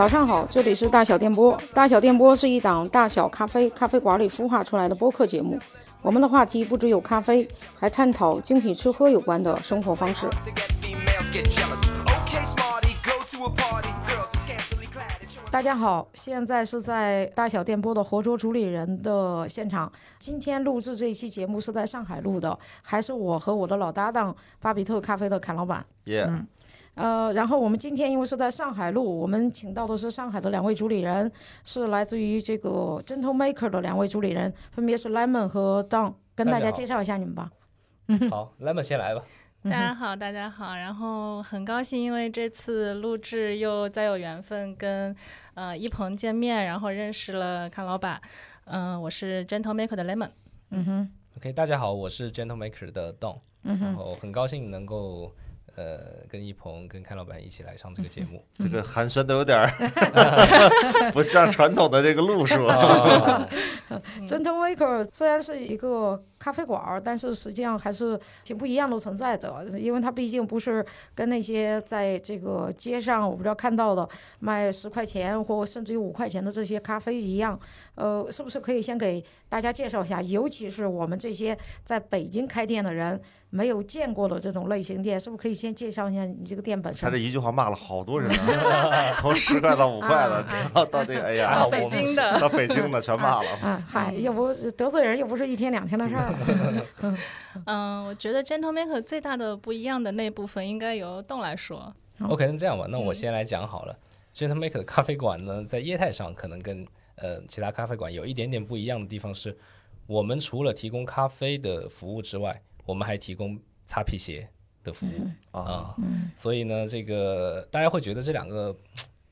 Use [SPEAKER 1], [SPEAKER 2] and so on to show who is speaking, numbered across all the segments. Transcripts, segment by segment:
[SPEAKER 1] 早上好，这里是大小电波。大小电波是一档大小咖啡咖啡馆里孵化出来的播客节目。我们的话题不只有咖啡，还探讨精品吃喝有关的生活方式。大家好，现在是在大小电波的活捉主理人的现场。今天录制这一期节目是在上海录的，还是我和我的老搭档巴比特咖啡的侃老板。
[SPEAKER 2] 耶、
[SPEAKER 1] 嗯呃，然后我们今天因为是在上海录，我们请到的是上海的两位主理人，是来自于这个 Gentle Maker 的两位主理人，分别是 Lemon 和 Don，跟大
[SPEAKER 3] 大家
[SPEAKER 1] 介绍一下你们吧。
[SPEAKER 3] 嗯好，Lemon 先来吧。
[SPEAKER 1] 嗯
[SPEAKER 4] 大家好，大家好，然后很高兴，因为这次录制又再有缘分跟呃一鹏见面，然后认识了康老板。嗯、我是 Gentle Maker 的 Lemon。
[SPEAKER 1] 嗯哼
[SPEAKER 3] ，OK，大家好，我是 Gentle Maker 的 Don，、
[SPEAKER 1] 嗯哼，
[SPEAKER 3] 然后很高兴能够呃跟一鹏、跟开老板一起来上这个节目。
[SPEAKER 2] 这个寒暄的有点儿 不像传统的这个路数。
[SPEAKER 3] 啊
[SPEAKER 1] Gentle Waker 虽然是一个咖啡馆儿，但是实际上还是挺不一样的存在的，因为它毕竟不是跟那些在这个街上我不知道看到的卖十块钱或甚至于五块钱的这些咖啡一样。呃，是不是可以先给大家介绍一下，尤其是我们这些在北京开店的人没有见过的这种类型店，是不是可以先介绍一下你这个店本身
[SPEAKER 2] 他这？一句话骂了好多人啊，从十块到五块的到到这个哎呀，
[SPEAKER 4] 北
[SPEAKER 3] 我们是
[SPEAKER 4] 京的，
[SPEAKER 2] 到北京的全骂了。
[SPEAKER 1] 啊，嗨，又不得罪人，又不是一天两天的事儿。
[SPEAKER 4] 嗯、我觉得 Gentle Maker 最大的不一样的那部分应该由栋来说。
[SPEAKER 3] OK，那这样吧，那我
[SPEAKER 4] 嗯
[SPEAKER 3] 先来讲好了。Gentle Maker 的咖啡馆呢，在业态上可能跟呃其他咖啡馆有一点点不一样的地方是，我们除了提供咖啡的服务之外，我们还提供擦皮鞋的服务。
[SPEAKER 2] 啊，
[SPEAKER 3] 嗯，所以呢，这个大家会觉得这两个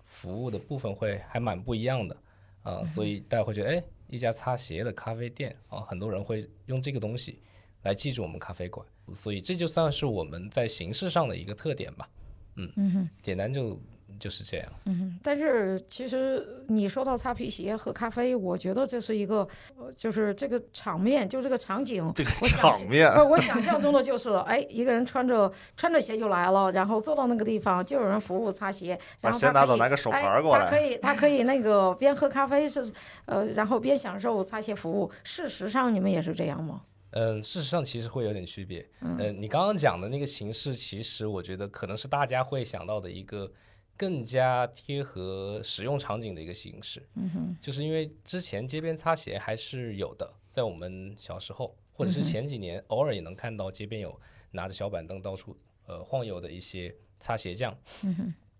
[SPEAKER 3] 服务的部分会还蛮不一样的啊，所以大家会觉得，哎，一家擦鞋的咖啡店啊，很多人会用这个东西来记住我们咖啡馆，所以这就算是我们在形式上的一个特点吧。嗯
[SPEAKER 1] 哼。
[SPEAKER 3] 简单就就是这样。
[SPEAKER 1] 嗯但是其实你说到擦皮鞋喝咖啡，我觉得这是一个，呃就是这个场面，就这个场景，
[SPEAKER 2] 这个
[SPEAKER 1] 我想
[SPEAKER 2] 场面
[SPEAKER 1] 我想象中的就是，哎，一个人穿着穿着鞋就来了，然后坐到那个地方，就有人服务擦鞋，
[SPEAKER 2] 把鞋拿走，
[SPEAKER 1] 然后他拿走
[SPEAKER 2] 拿个手牌过来。
[SPEAKER 1] 他可以，他可以那个边喝咖啡是，呃，然后边享受擦鞋服务。事实上，你们也是这样吗？
[SPEAKER 3] 嗯，事实上其实会有点区别。嗯、你刚刚讲的那个形式，其实我觉得可能是大家会想到的一个更加贴合使用场景的一个形式。嗯哼，就是因为之前街边擦鞋还是有的，在我们小时候或者是前几年，偶尔也能看到街边有拿着小板凳到处呃晃悠的一些擦鞋匠。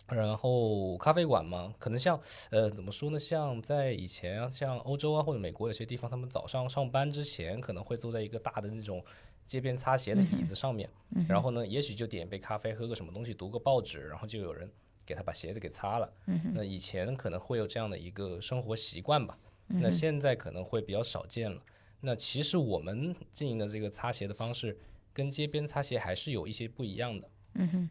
[SPEAKER 3] 然后咖啡馆嘛，可能像呃怎么说呢？像在以前啊，像欧洲啊或者美国有些地方，他们早上上班之前可能会坐在一个大的那种街边擦鞋的椅子上面，然后呢，也许就点一杯咖啡，喝个什么东西，读个报纸，然后就有人给他把鞋子给擦了。那以前可能会有这样的一个生活习惯吧，那现在可能会比较少见了。那其实我们经营的这个擦鞋的方式，跟街边擦鞋还是有一些不一样的。嗯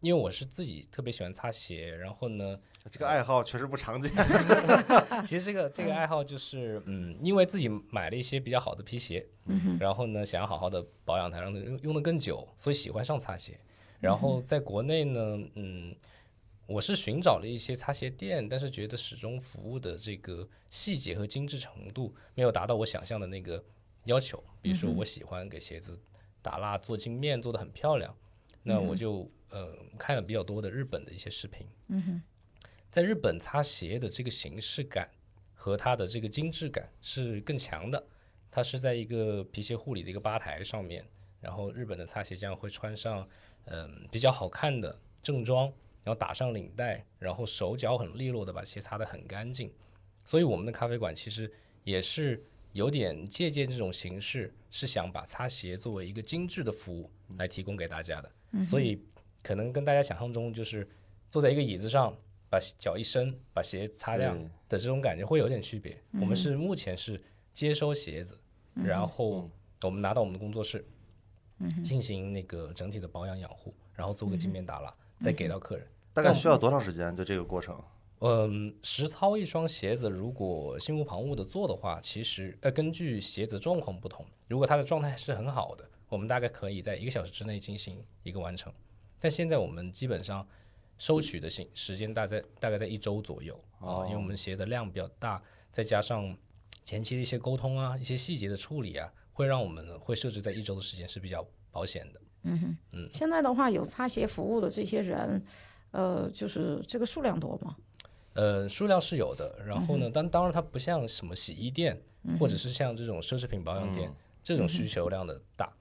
[SPEAKER 3] 因为我是自己特别喜欢擦鞋，然后呢，
[SPEAKER 2] 这个爱好确实不常见。
[SPEAKER 3] 其实这个这个爱好就是，嗯，因为自己买了一些比较好的皮鞋，然后呢，想要好好的保养它，让它用用的更久，所以喜欢上擦鞋。然后在国内呢，嗯，我是寻找了一些擦鞋店，但是觉得始终服务的这个细节和精致程度没有达到我想象的那个要求。比如说，我喜欢给鞋子打蜡、做镜面，做的很漂亮，那我就呃看了比较多的日本的一些视频。在日本擦鞋的这个形式感和它的这个精致感是更强的。它是在一个皮鞋护理的一个吧台上面，然后日本的擦鞋匠会穿上嗯、比较好看的正装，然后打上领带，然后手脚很利落的把鞋擦得很干净。所以我们的咖啡馆其实也是有点借鉴这种形式，是想把擦鞋作为一个精致的服务来提供给大家的。所以可能跟大家想象中就是坐在一个椅子上，把脚一伸，把鞋擦亮的这种感觉会有点区别。我们是目前是接收鞋子，然后我们拿到我们的工作室，进行那个整体的保养养护，然后做个镜面打蜡，再给到客人。
[SPEAKER 2] 大概需要多长时间？就这个过程？
[SPEAKER 3] 嗯，实操一双鞋子，如果心无旁骛的做的话，其实呃，根据鞋子状况不同，如果它的状态是很好的，我们大概可以在一个小时之内进行一个完成。但现在我们基本上收取的时时间大概大概在一周左右啊，因为我们鞋的量比较大，再加上前期的一些沟通啊，一些细节的处理啊，会让我们会设置在一周的时间是比较保险的。
[SPEAKER 1] 嗯嗯现在的话，有擦鞋服务的这些人，呃，就是这个数量多吗？
[SPEAKER 3] 呃，数量是有的，然后呢，但当然它不像什么洗衣店，或者是像这种奢侈品保养店、这种需求量的大。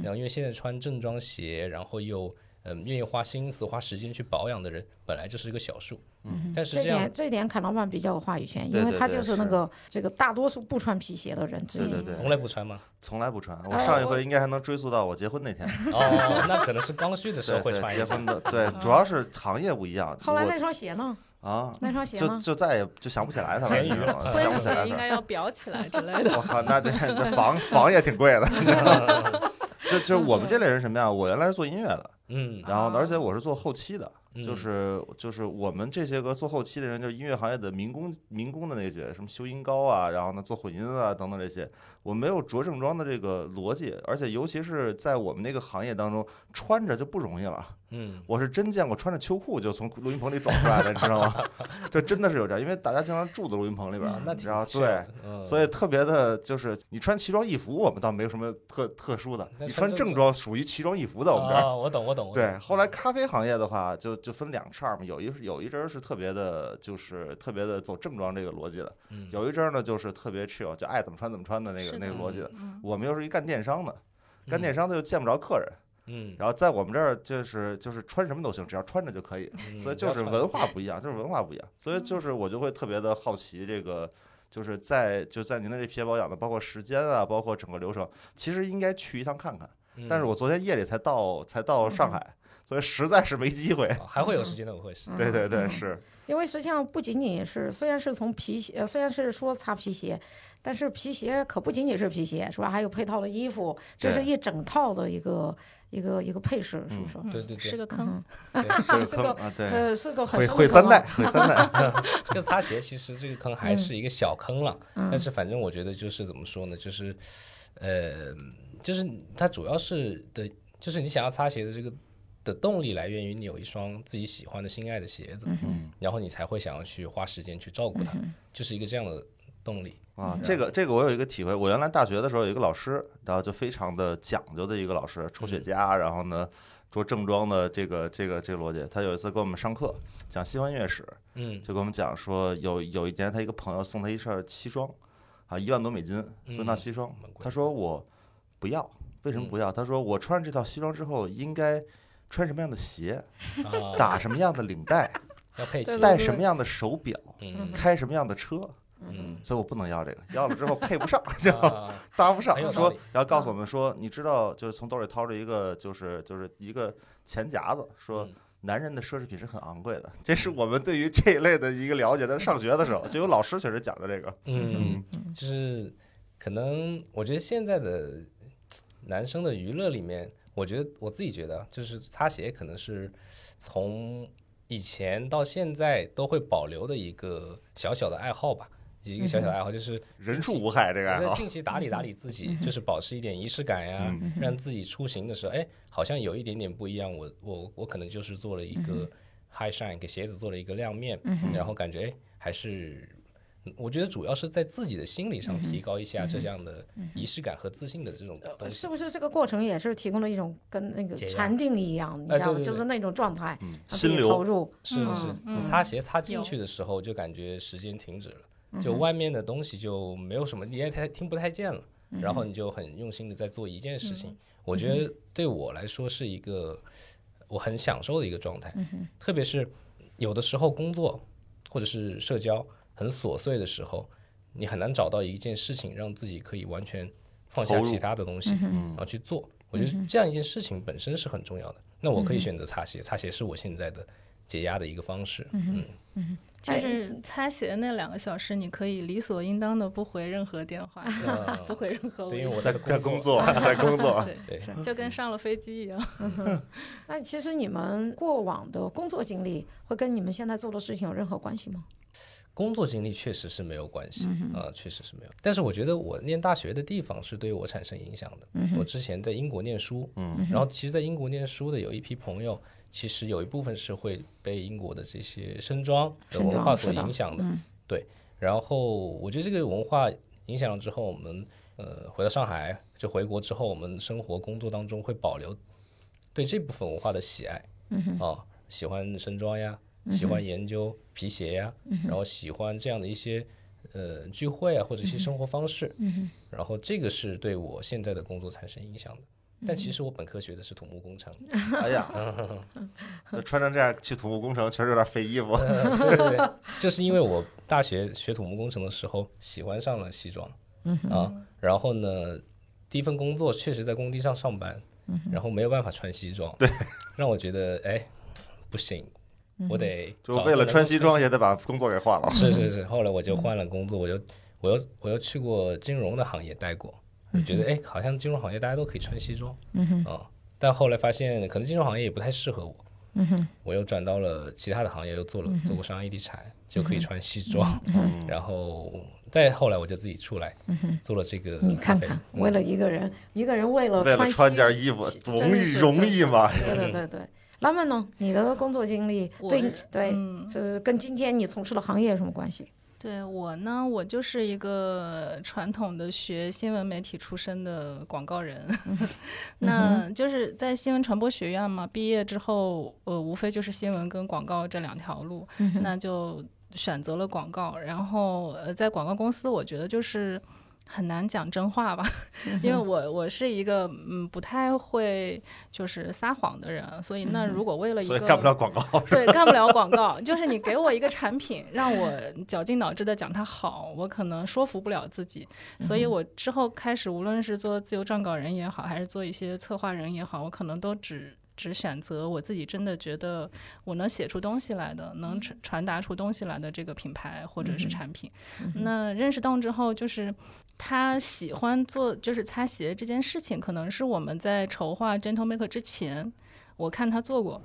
[SPEAKER 3] 然后因为现在穿正装鞋，然后又嗯愿意花心思、花时间去保养的人，本来就是一个小数。嗯，但是
[SPEAKER 1] 这
[SPEAKER 3] 这
[SPEAKER 1] 点这点侃老板比较有话语权，因为他就是那个这个大多数不穿皮鞋的人之一。
[SPEAKER 2] 对对对，
[SPEAKER 3] 从来不穿吗？
[SPEAKER 2] 从来不穿。我上一回应该还能追溯到我结婚那天。
[SPEAKER 3] 哦，那可能是刚需的时候会
[SPEAKER 2] 对，
[SPEAKER 3] 穿一下。
[SPEAKER 2] 结婚的对，主要是行业不一样。
[SPEAKER 1] 后来那双鞋呢？
[SPEAKER 2] 啊，
[SPEAKER 1] 那双鞋呢？
[SPEAKER 2] 就就再也就想不起来它了？想
[SPEAKER 4] 婚
[SPEAKER 2] 不起来
[SPEAKER 4] 应该要裱起来之类的。
[SPEAKER 2] 我靠，那这这房房也挺贵的？就就我们这类人什么样？我原来是做音乐的，
[SPEAKER 3] 嗯。
[SPEAKER 2] 然后
[SPEAKER 4] 哦。
[SPEAKER 2] 而且我是做后期的，
[SPEAKER 3] 嗯
[SPEAKER 2] 就是就是我们这些个做后期的人，就是音乐行业的民工民工的那些，什么修音高啊，然后呢做混音啊等等这些，我没有着正装的这个逻辑，而且尤其是在我们那个行业当中，穿着就不容易了。
[SPEAKER 3] 嗯
[SPEAKER 2] 我是真见过穿着秋裤就从录音棚里走出来的，你知道吗？就真的是有这样，因为大家经常住在录音棚里边儿，
[SPEAKER 3] 啊，那
[SPEAKER 2] 后对，
[SPEAKER 3] 嗯
[SPEAKER 2] 所以特别的就是你穿奇装异服，我们倒没有什么特特殊的，你穿正
[SPEAKER 3] 装
[SPEAKER 2] 装属于奇装异服的，我们这儿。
[SPEAKER 3] 我懂。我懂
[SPEAKER 2] 对，后来咖啡行业的话，就就分两叉嘛，有一有一阵儿是特别的，就是特别的走正装这个逻辑的，
[SPEAKER 3] 嗯
[SPEAKER 2] 有一阵儿呢就是特别 chill，就爱怎么穿怎么穿的那个
[SPEAKER 4] 的
[SPEAKER 2] 那个逻辑的。
[SPEAKER 4] 嗯
[SPEAKER 2] 我们又是一干电商的，干电
[SPEAKER 3] 嗯
[SPEAKER 2] 商的又见不着客人，
[SPEAKER 3] 嗯，
[SPEAKER 2] 然后在我们这儿就是就是穿什么都行，只要穿着就可以。
[SPEAKER 3] 嗯
[SPEAKER 2] 所以就是文化不一样，就是文化不一样，所以就是我就会特别的好奇这个。就是在就在您的这皮鞋保养的，包括时间啊，包括整个流程，其实应该去一趟看看。
[SPEAKER 3] 嗯
[SPEAKER 2] 但是我昨天夜里才到才到上海，所以实在是没机会。
[SPEAKER 3] 啊还会有时间的，我会是。
[SPEAKER 2] 对对对，
[SPEAKER 1] 嗯
[SPEAKER 2] 是，
[SPEAKER 1] 因为实际上不仅仅是，虽然是从皮鞋，呃虽然是说擦皮鞋，但是皮鞋可不仅仅是皮鞋，是吧？还有配套的衣服，这是一整套的一个一个一个配饰，是不是？
[SPEAKER 4] 嗯
[SPEAKER 3] 对对对
[SPEAKER 4] 是个坑。
[SPEAKER 1] 是个
[SPEAKER 2] 是个坑啊，对，
[SPEAKER 1] 呃，是个很
[SPEAKER 2] 毁三代，毁三代。
[SPEAKER 3] 这个擦鞋其实这个坑还是一个小坑了，
[SPEAKER 1] 嗯
[SPEAKER 3] 但是反正我觉得就是怎么说呢，就是，呃，就是它主要是的，就是你想要擦鞋的这个的动力来源于你有一双自己喜欢的心爱的鞋子，
[SPEAKER 2] 嗯
[SPEAKER 3] 然后你才会想要去花时间去照顾它，就是一个这样的动力。
[SPEAKER 2] 啊，这个这个我有一个体会，我原来大学的时候有一个老师，然后就非常的讲究的一个老师，抽雪茄，然后呢着正装的这个这个这个逻辑。他有一次给我们上课讲西方音乐史，
[SPEAKER 3] 嗯。
[SPEAKER 2] 就跟我们讲说有有一年他一个朋友送他一身西装，啊一万多美金送一套
[SPEAKER 3] 嗯
[SPEAKER 2] 西装他说我不要，为什么不要？他说我穿上这套西装之后应该穿什么样的鞋，
[SPEAKER 3] 啊，
[SPEAKER 2] 打什么样的领带，
[SPEAKER 3] 要配齐，
[SPEAKER 2] 戴什么样的手表，
[SPEAKER 3] 嗯
[SPEAKER 2] 开什么样的车。
[SPEAKER 3] 嗯
[SPEAKER 2] 所以我不能要这个，要了之后配不上，就
[SPEAKER 3] 啊
[SPEAKER 2] 搭不上说
[SPEAKER 3] 理，
[SPEAKER 2] 然后告诉我们说，你知道，就是从兜里掏出一个，就是就是一个钱夹子，说
[SPEAKER 3] 嗯
[SPEAKER 2] 男人的奢侈品是很昂贵的。这是我们对于这一类的一个了解。在上学的时候，就有老师确实讲的这个。
[SPEAKER 3] 嗯，就是可能我觉得现在的男生的娱乐里面，我觉得我自己觉得啊，就是擦鞋可能是从以前到现在都会保留的一个小小的爱好吧，一个小小的爱好就是
[SPEAKER 2] 人畜无害，这个爱好。
[SPEAKER 3] 定期打理打理自己，就是保持一点仪式感呀，
[SPEAKER 2] 嗯
[SPEAKER 3] 让自己出行的时候，哎，好像有一点点不一样。我我我可能就是做了一个 high shine，给鞋子做了一个亮面，然后感觉哎还是。我觉得主要是在自己的心理上提高一下这样的仪式感和自信的这种东西
[SPEAKER 1] 是。不是这个过程也是提供了一种跟那个禅定一样，你知道吗？就是那种状态，
[SPEAKER 2] 心流
[SPEAKER 1] 投入，
[SPEAKER 3] 是是是，
[SPEAKER 4] 嗯
[SPEAKER 3] 你擦鞋擦进去的时候，就感觉时间停止了，就外面的东西就没有什么，你也太听不太见了。然后你就很用心的在做一件事情，我觉得对我来说是一个我很享受的一个状态。特别是有的时候工作或者是社交很琐碎的时候，你很难找到一件事情让自己可以完全放下其他的东西，
[SPEAKER 2] 嗯
[SPEAKER 3] 然后去做。我觉得这样一件事情本身是很重要的。那我可以选择擦鞋，擦鞋是我现在的解压的一个方式。嗯，
[SPEAKER 4] 就是擦鞋那两个小时，你可以理所应当的不回任何电话，
[SPEAKER 3] 呃
[SPEAKER 4] 不回任何
[SPEAKER 3] 对，因为我在
[SPEAKER 2] 在工作，在工作。
[SPEAKER 4] 对，
[SPEAKER 3] 对，
[SPEAKER 4] 就跟上了飞机一样。
[SPEAKER 1] 那其实你们过往的工作经历会跟你们现在做的事情有任何关系吗？
[SPEAKER 3] 工作经历确实是没有关系啊、确实是没有。但是我觉得我念大学的地方是对我产生影响的。我之前在英国念书，
[SPEAKER 2] 嗯
[SPEAKER 3] 然后其实，在英国念书的有一批朋友，其实有一部分是会被英国的这些身装的文化所影响的。
[SPEAKER 1] 嗯
[SPEAKER 3] 对，然后我觉得这个文化影响了之后，我们呃回到上海，就回国之后，我们生活工作当中会保留对这部分文化的喜爱。嗯啊，喜欢身装呀，喜欢研究皮鞋呀，然后喜欢这样的一些呃聚会啊，或者一些生活方式。嗯然后这个是对我现在的工作产生影响的。但其实我本科学的是土木工程，
[SPEAKER 2] 哎呀，那穿成这样去土木工程，确实有点费衣服。
[SPEAKER 3] 呃对对对，就是因为我大学学土木工程的时候喜欢上了西装，啊，然后呢，第一份工作确实在工地上上班，然后没有办法穿西装，对，让我觉得哎不行，我得
[SPEAKER 2] 就为了穿西装，也得把工作给换了。
[SPEAKER 3] 是是是，后来我就换了工作，我就我又我又去过金融的行业待过，我觉得哎，好像金融行业大家都可以穿西装，嗯啊，但后来发现可能金融行业也不太适合我，嗯哼，我又转到了其他的行业，又做了做过商业地产，就可以穿西装，然后再后来我就自己出来做了这个
[SPEAKER 1] 你
[SPEAKER 3] 咖啡
[SPEAKER 1] 看看，
[SPEAKER 3] 嗯。
[SPEAKER 1] 为了一个人，一个人为了
[SPEAKER 2] 为了
[SPEAKER 1] 穿
[SPEAKER 2] 件衣服，容易容易吗？
[SPEAKER 1] 对对对对。拉曼呢？你的工作经历
[SPEAKER 4] 我
[SPEAKER 1] 对对，
[SPEAKER 4] 嗯，
[SPEAKER 1] 就是跟今天你从事的行业有什么关系？
[SPEAKER 4] 对我呢，我就是一个传统的学新闻媒体出身的广告人，那就是在新闻传播学院嘛，毕业之后，呃，无非就是新闻跟广告这两条路，那就选择了广告。然后，呃，在广告公司，我觉得就是很难讲真话吧，因为我我是一个嗯不太会就是撒谎的人，所以那如果为了一个
[SPEAKER 2] 所以干不了广告。
[SPEAKER 4] 对，干不了广告。就是你给我一个产品，让我绞尽脑汁的讲它好，我可能说服不了自己。所以我之后开始，无论是做自由撰稿人也好，还是做一些策划人也好，我可能都只。只选择我自己真的觉得我能写出东西来的，能传传达出东西来的这个品牌或者是产品。那认识动之后，就是他喜欢做就是擦鞋这件事情，可能是我们在筹划 Gentle Maker 之前，我看他做过，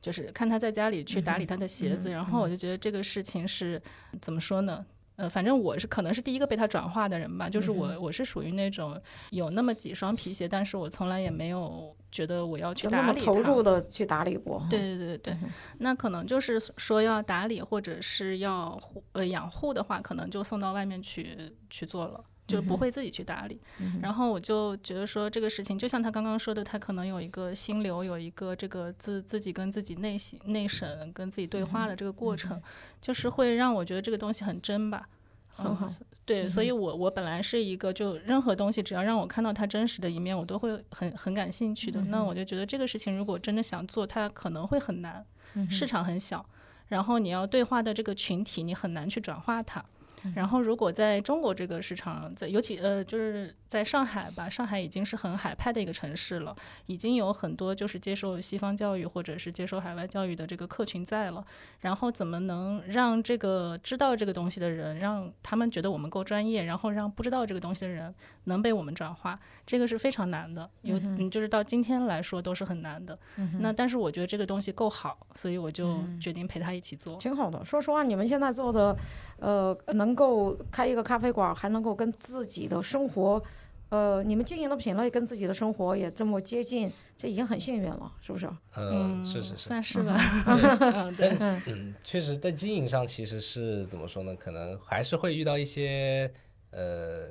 [SPEAKER 4] 就是看他在家里去打理他的鞋子，然后我就觉得这个事情是怎么说呢？呃，反正我是可能是第一个被他转化的人吧，就是我我是属于那种有那么几双皮鞋，但是我从来也没有觉得我要去
[SPEAKER 1] 就那么
[SPEAKER 4] 打理。
[SPEAKER 1] 投入的去打理过？
[SPEAKER 4] 对对对对，那可能就是说要打理或者是要护呃养护的话，可能就送到外面去去做了。就不会自己去打理，然后我就觉得说这个事情，就像他刚刚说的，他可能有一个心流，有一个这个自自己跟自己内心内审、跟自己对话的这个过程，就是会让我觉得这个东西很真吧。
[SPEAKER 1] 很好
[SPEAKER 4] 嗯，对，所以我我本来是一个，就任何东西只要让我看到它真实的一面，我都会很很感兴趣的。那我就觉得这个事情如果真的想做，它可能会很难，市场很小，然后你要对话的这个群体，你很难去转化它。然后，如果在中国这个市场，在尤其呃，就是在上海吧，上海已经是很海派的一个城市了，已经有很多就是接受西方教育或者是接受海外教育的这个客群在了。然后，怎么能让这个知道这个东西的人，让他们觉得我们够专业，然后让不知道这个东西的人能被我们转化，这个是非常难的。有嗯，就是到今天来说都是很难的。那但是我觉得这个东西够好，所以我就决定陪他一起做。
[SPEAKER 1] 挺好的。说实话，你们现在做的，呃，能够开一个咖啡馆，还能够跟自己的生活，呃，你们经营的品类跟自己的生活也这么接近，这已经很幸运了，是不是？
[SPEAKER 3] 嗯，是是是，
[SPEAKER 4] 算是吧。嗯，对。
[SPEAKER 3] 嗯，确实在经营上其实是怎么说呢？可能还是会遇到一些呃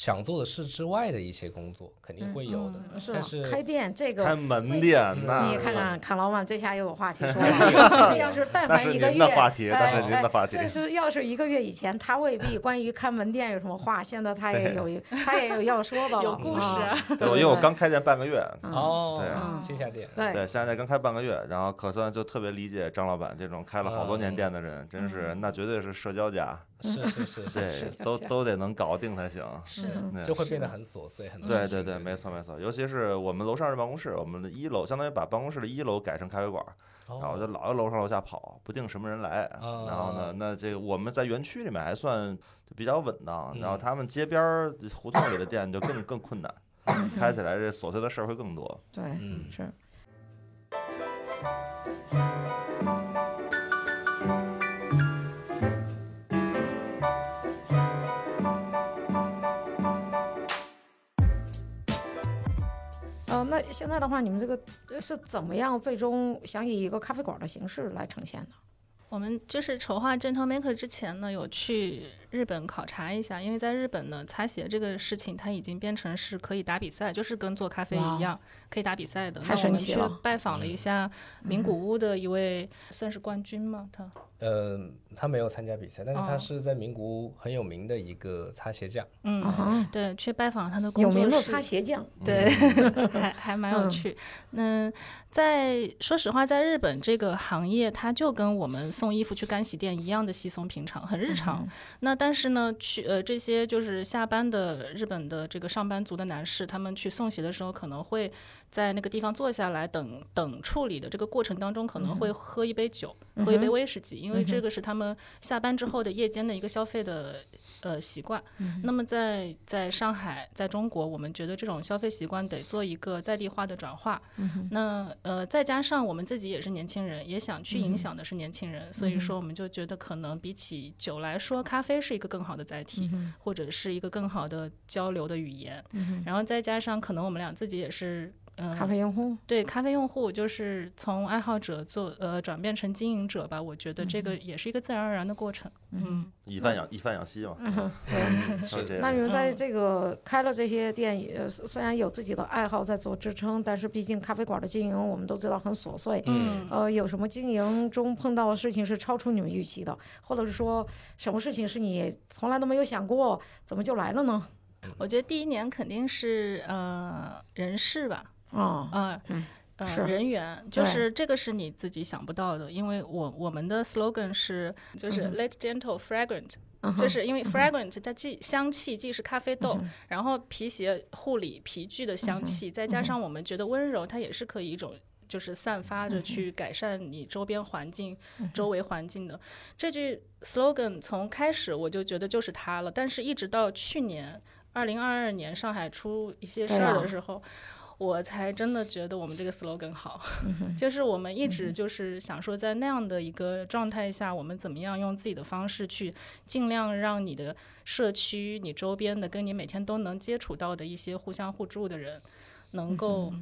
[SPEAKER 3] 想做的事之外的一些工作，肯定会有的。
[SPEAKER 1] 嗯是
[SPEAKER 3] 但是
[SPEAKER 1] 开店这个
[SPEAKER 2] 开门店那
[SPEAKER 1] 你看看，康老板这下又有话题说了。这要是但
[SPEAKER 2] 那是您
[SPEAKER 1] 凡一个月，
[SPEAKER 2] 的话题，那
[SPEAKER 1] 哎
[SPEAKER 2] 是您的话题
[SPEAKER 1] 这。是要是一个月以前，他未必 关于开门店有什么话，现在他也有他也有要说的了，
[SPEAKER 4] 有故事
[SPEAKER 2] 对，因为我刚开店半个月，
[SPEAKER 3] 哦，
[SPEAKER 2] 对
[SPEAKER 1] 嗯
[SPEAKER 3] 线下店，
[SPEAKER 1] 对
[SPEAKER 2] 对，现在刚开半个月，然后可算就特别理解张老板这种开了好多年店的人，真是那绝对是社交家，
[SPEAKER 3] 是是是是，
[SPEAKER 2] 对，都都得能搞定才行。
[SPEAKER 3] 是
[SPEAKER 2] 对
[SPEAKER 3] 就会变得很琐碎，很多
[SPEAKER 2] 对
[SPEAKER 3] 事情
[SPEAKER 2] 对对，没错没错，尤其是我们楼上是办公室，我们的一楼相当于把办公室的一楼改成咖啡馆，然后就老要楼上楼下跑，不定什么人来。
[SPEAKER 3] 哦。
[SPEAKER 2] 然后呢，那这个我们在园区里面还算比较稳当，然后
[SPEAKER 3] 嗯
[SPEAKER 2] 他们街边胡同里的店就更更困难，开起来这琐碎的事儿会更多。
[SPEAKER 1] 对，
[SPEAKER 3] 嗯。
[SPEAKER 1] 是。那现在的话，你们这个是怎么样最终想以一个咖啡馆的形式来呈现的？
[SPEAKER 4] 我们就是筹划 Gentle Maker 之前呢，有去日本考察一下，因为在日本呢，擦鞋这个事情它已经变成是可以打比赛，就是跟做咖啡一样，可以打比赛的。
[SPEAKER 1] 太
[SPEAKER 4] 那我们去
[SPEAKER 1] 神奇了
[SPEAKER 4] 拜访了一下名古屋的一位算是冠军吗？他
[SPEAKER 3] 呃，他没有参加比赛，但是他
[SPEAKER 4] 哦
[SPEAKER 3] 是在名古屋很有名的一个擦鞋匠。
[SPEAKER 4] 嗯，对，去拜访他的工
[SPEAKER 1] 有
[SPEAKER 4] 作室，
[SPEAKER 1] 名的擦鞋匠，
[SPEAKER 4] 对，还还蛮有
[SPEAKER 1] 嗯
[SPEAKER 4] 趣。嗯，在说实话，在日本这个行业，它就跟我们送衣服去干洗店一样的稀松平常，很日常。那但是呢，去呃这些就是下班的日本的这个上班族的男士，他们去送鞋的时候，可能会在那个地方坐下来等等处理的这个过程当中，可能会喝一杯酒，喝一杯威士忌，因为这个是他们下班之后的夜间的一个消费的呃习惯。那么在在上海，在中国，我们觉得这种消费习惯得做一个在地化的转化。那呃，再加上我们自己也是年轻人，也想去影响的是年轻人，所以说我们就觉得可能比起酒来说，咖啡是一个更好的载体，或者是一个更好的交流的语言。然后再加上可能我们俩自己也是。嗯，
[SPEAKER 1] 咖啡用户，
[SPEAKER 4] 对咖啡用户，就是从爱好者做呃转变成经营者吧，我觉得这个也是一个自然而然的过程。嗯，
[SPEAKER 2] 以贩养以贩养吸嘛，是这样。
[SPEAKER 1] 那你们在这个开了这些店，也虽虽然有自己的爱好在做支撑，但是毕竟咖啡馆的经营我们都知道很琐碎。
[SPEAKER 4] 嗯。
[SPEAKER 1] 呃，有什么经营中碰到的事情是超出你们预期的，或者是说什么事情是你从来都没有想过，怎么就来了呢？
[SPEAKER 4] 我觉得第一年肯定是呃人事吧，
[SPEAKER 1] 啊、
[SPEAKER 4] 啊、
[SPEAKER 1] 嗯
[SPEAKER 4] 呃
[SPEAKER 1] 是。
[SPEAKER 4] 人员，就是这个是你自己想不到的，因为我我们的 slogan 是就是
[SPEAKER 1] 嗯
[SPEAKER 4] let gentle fragrant，、
[SPEAKER 1] 嗯
[SPEAKER 4] 就是因为 fragrant 它既香气既是咖啡豆，然后皮鞋护理皮具的香气，再加上我们觉得温柔，它也是可以一种。就是散发着去改善你周边环境、周围环境的。这句 slogan，从开始我就觉得就是它了。但是，一直到去年二零二二年上海出一些事儿的时候，我才真的觉得我们这个 slogan 好。
[SPEAKER 1] 嗯
[SPEAKER 4] 就是我们一直就是想说，在那样的一个状态下，我们怎么样用自己的方式去尽量让你的社区、你周边的、跟你每天都能接触到的一些互相互助的人，能够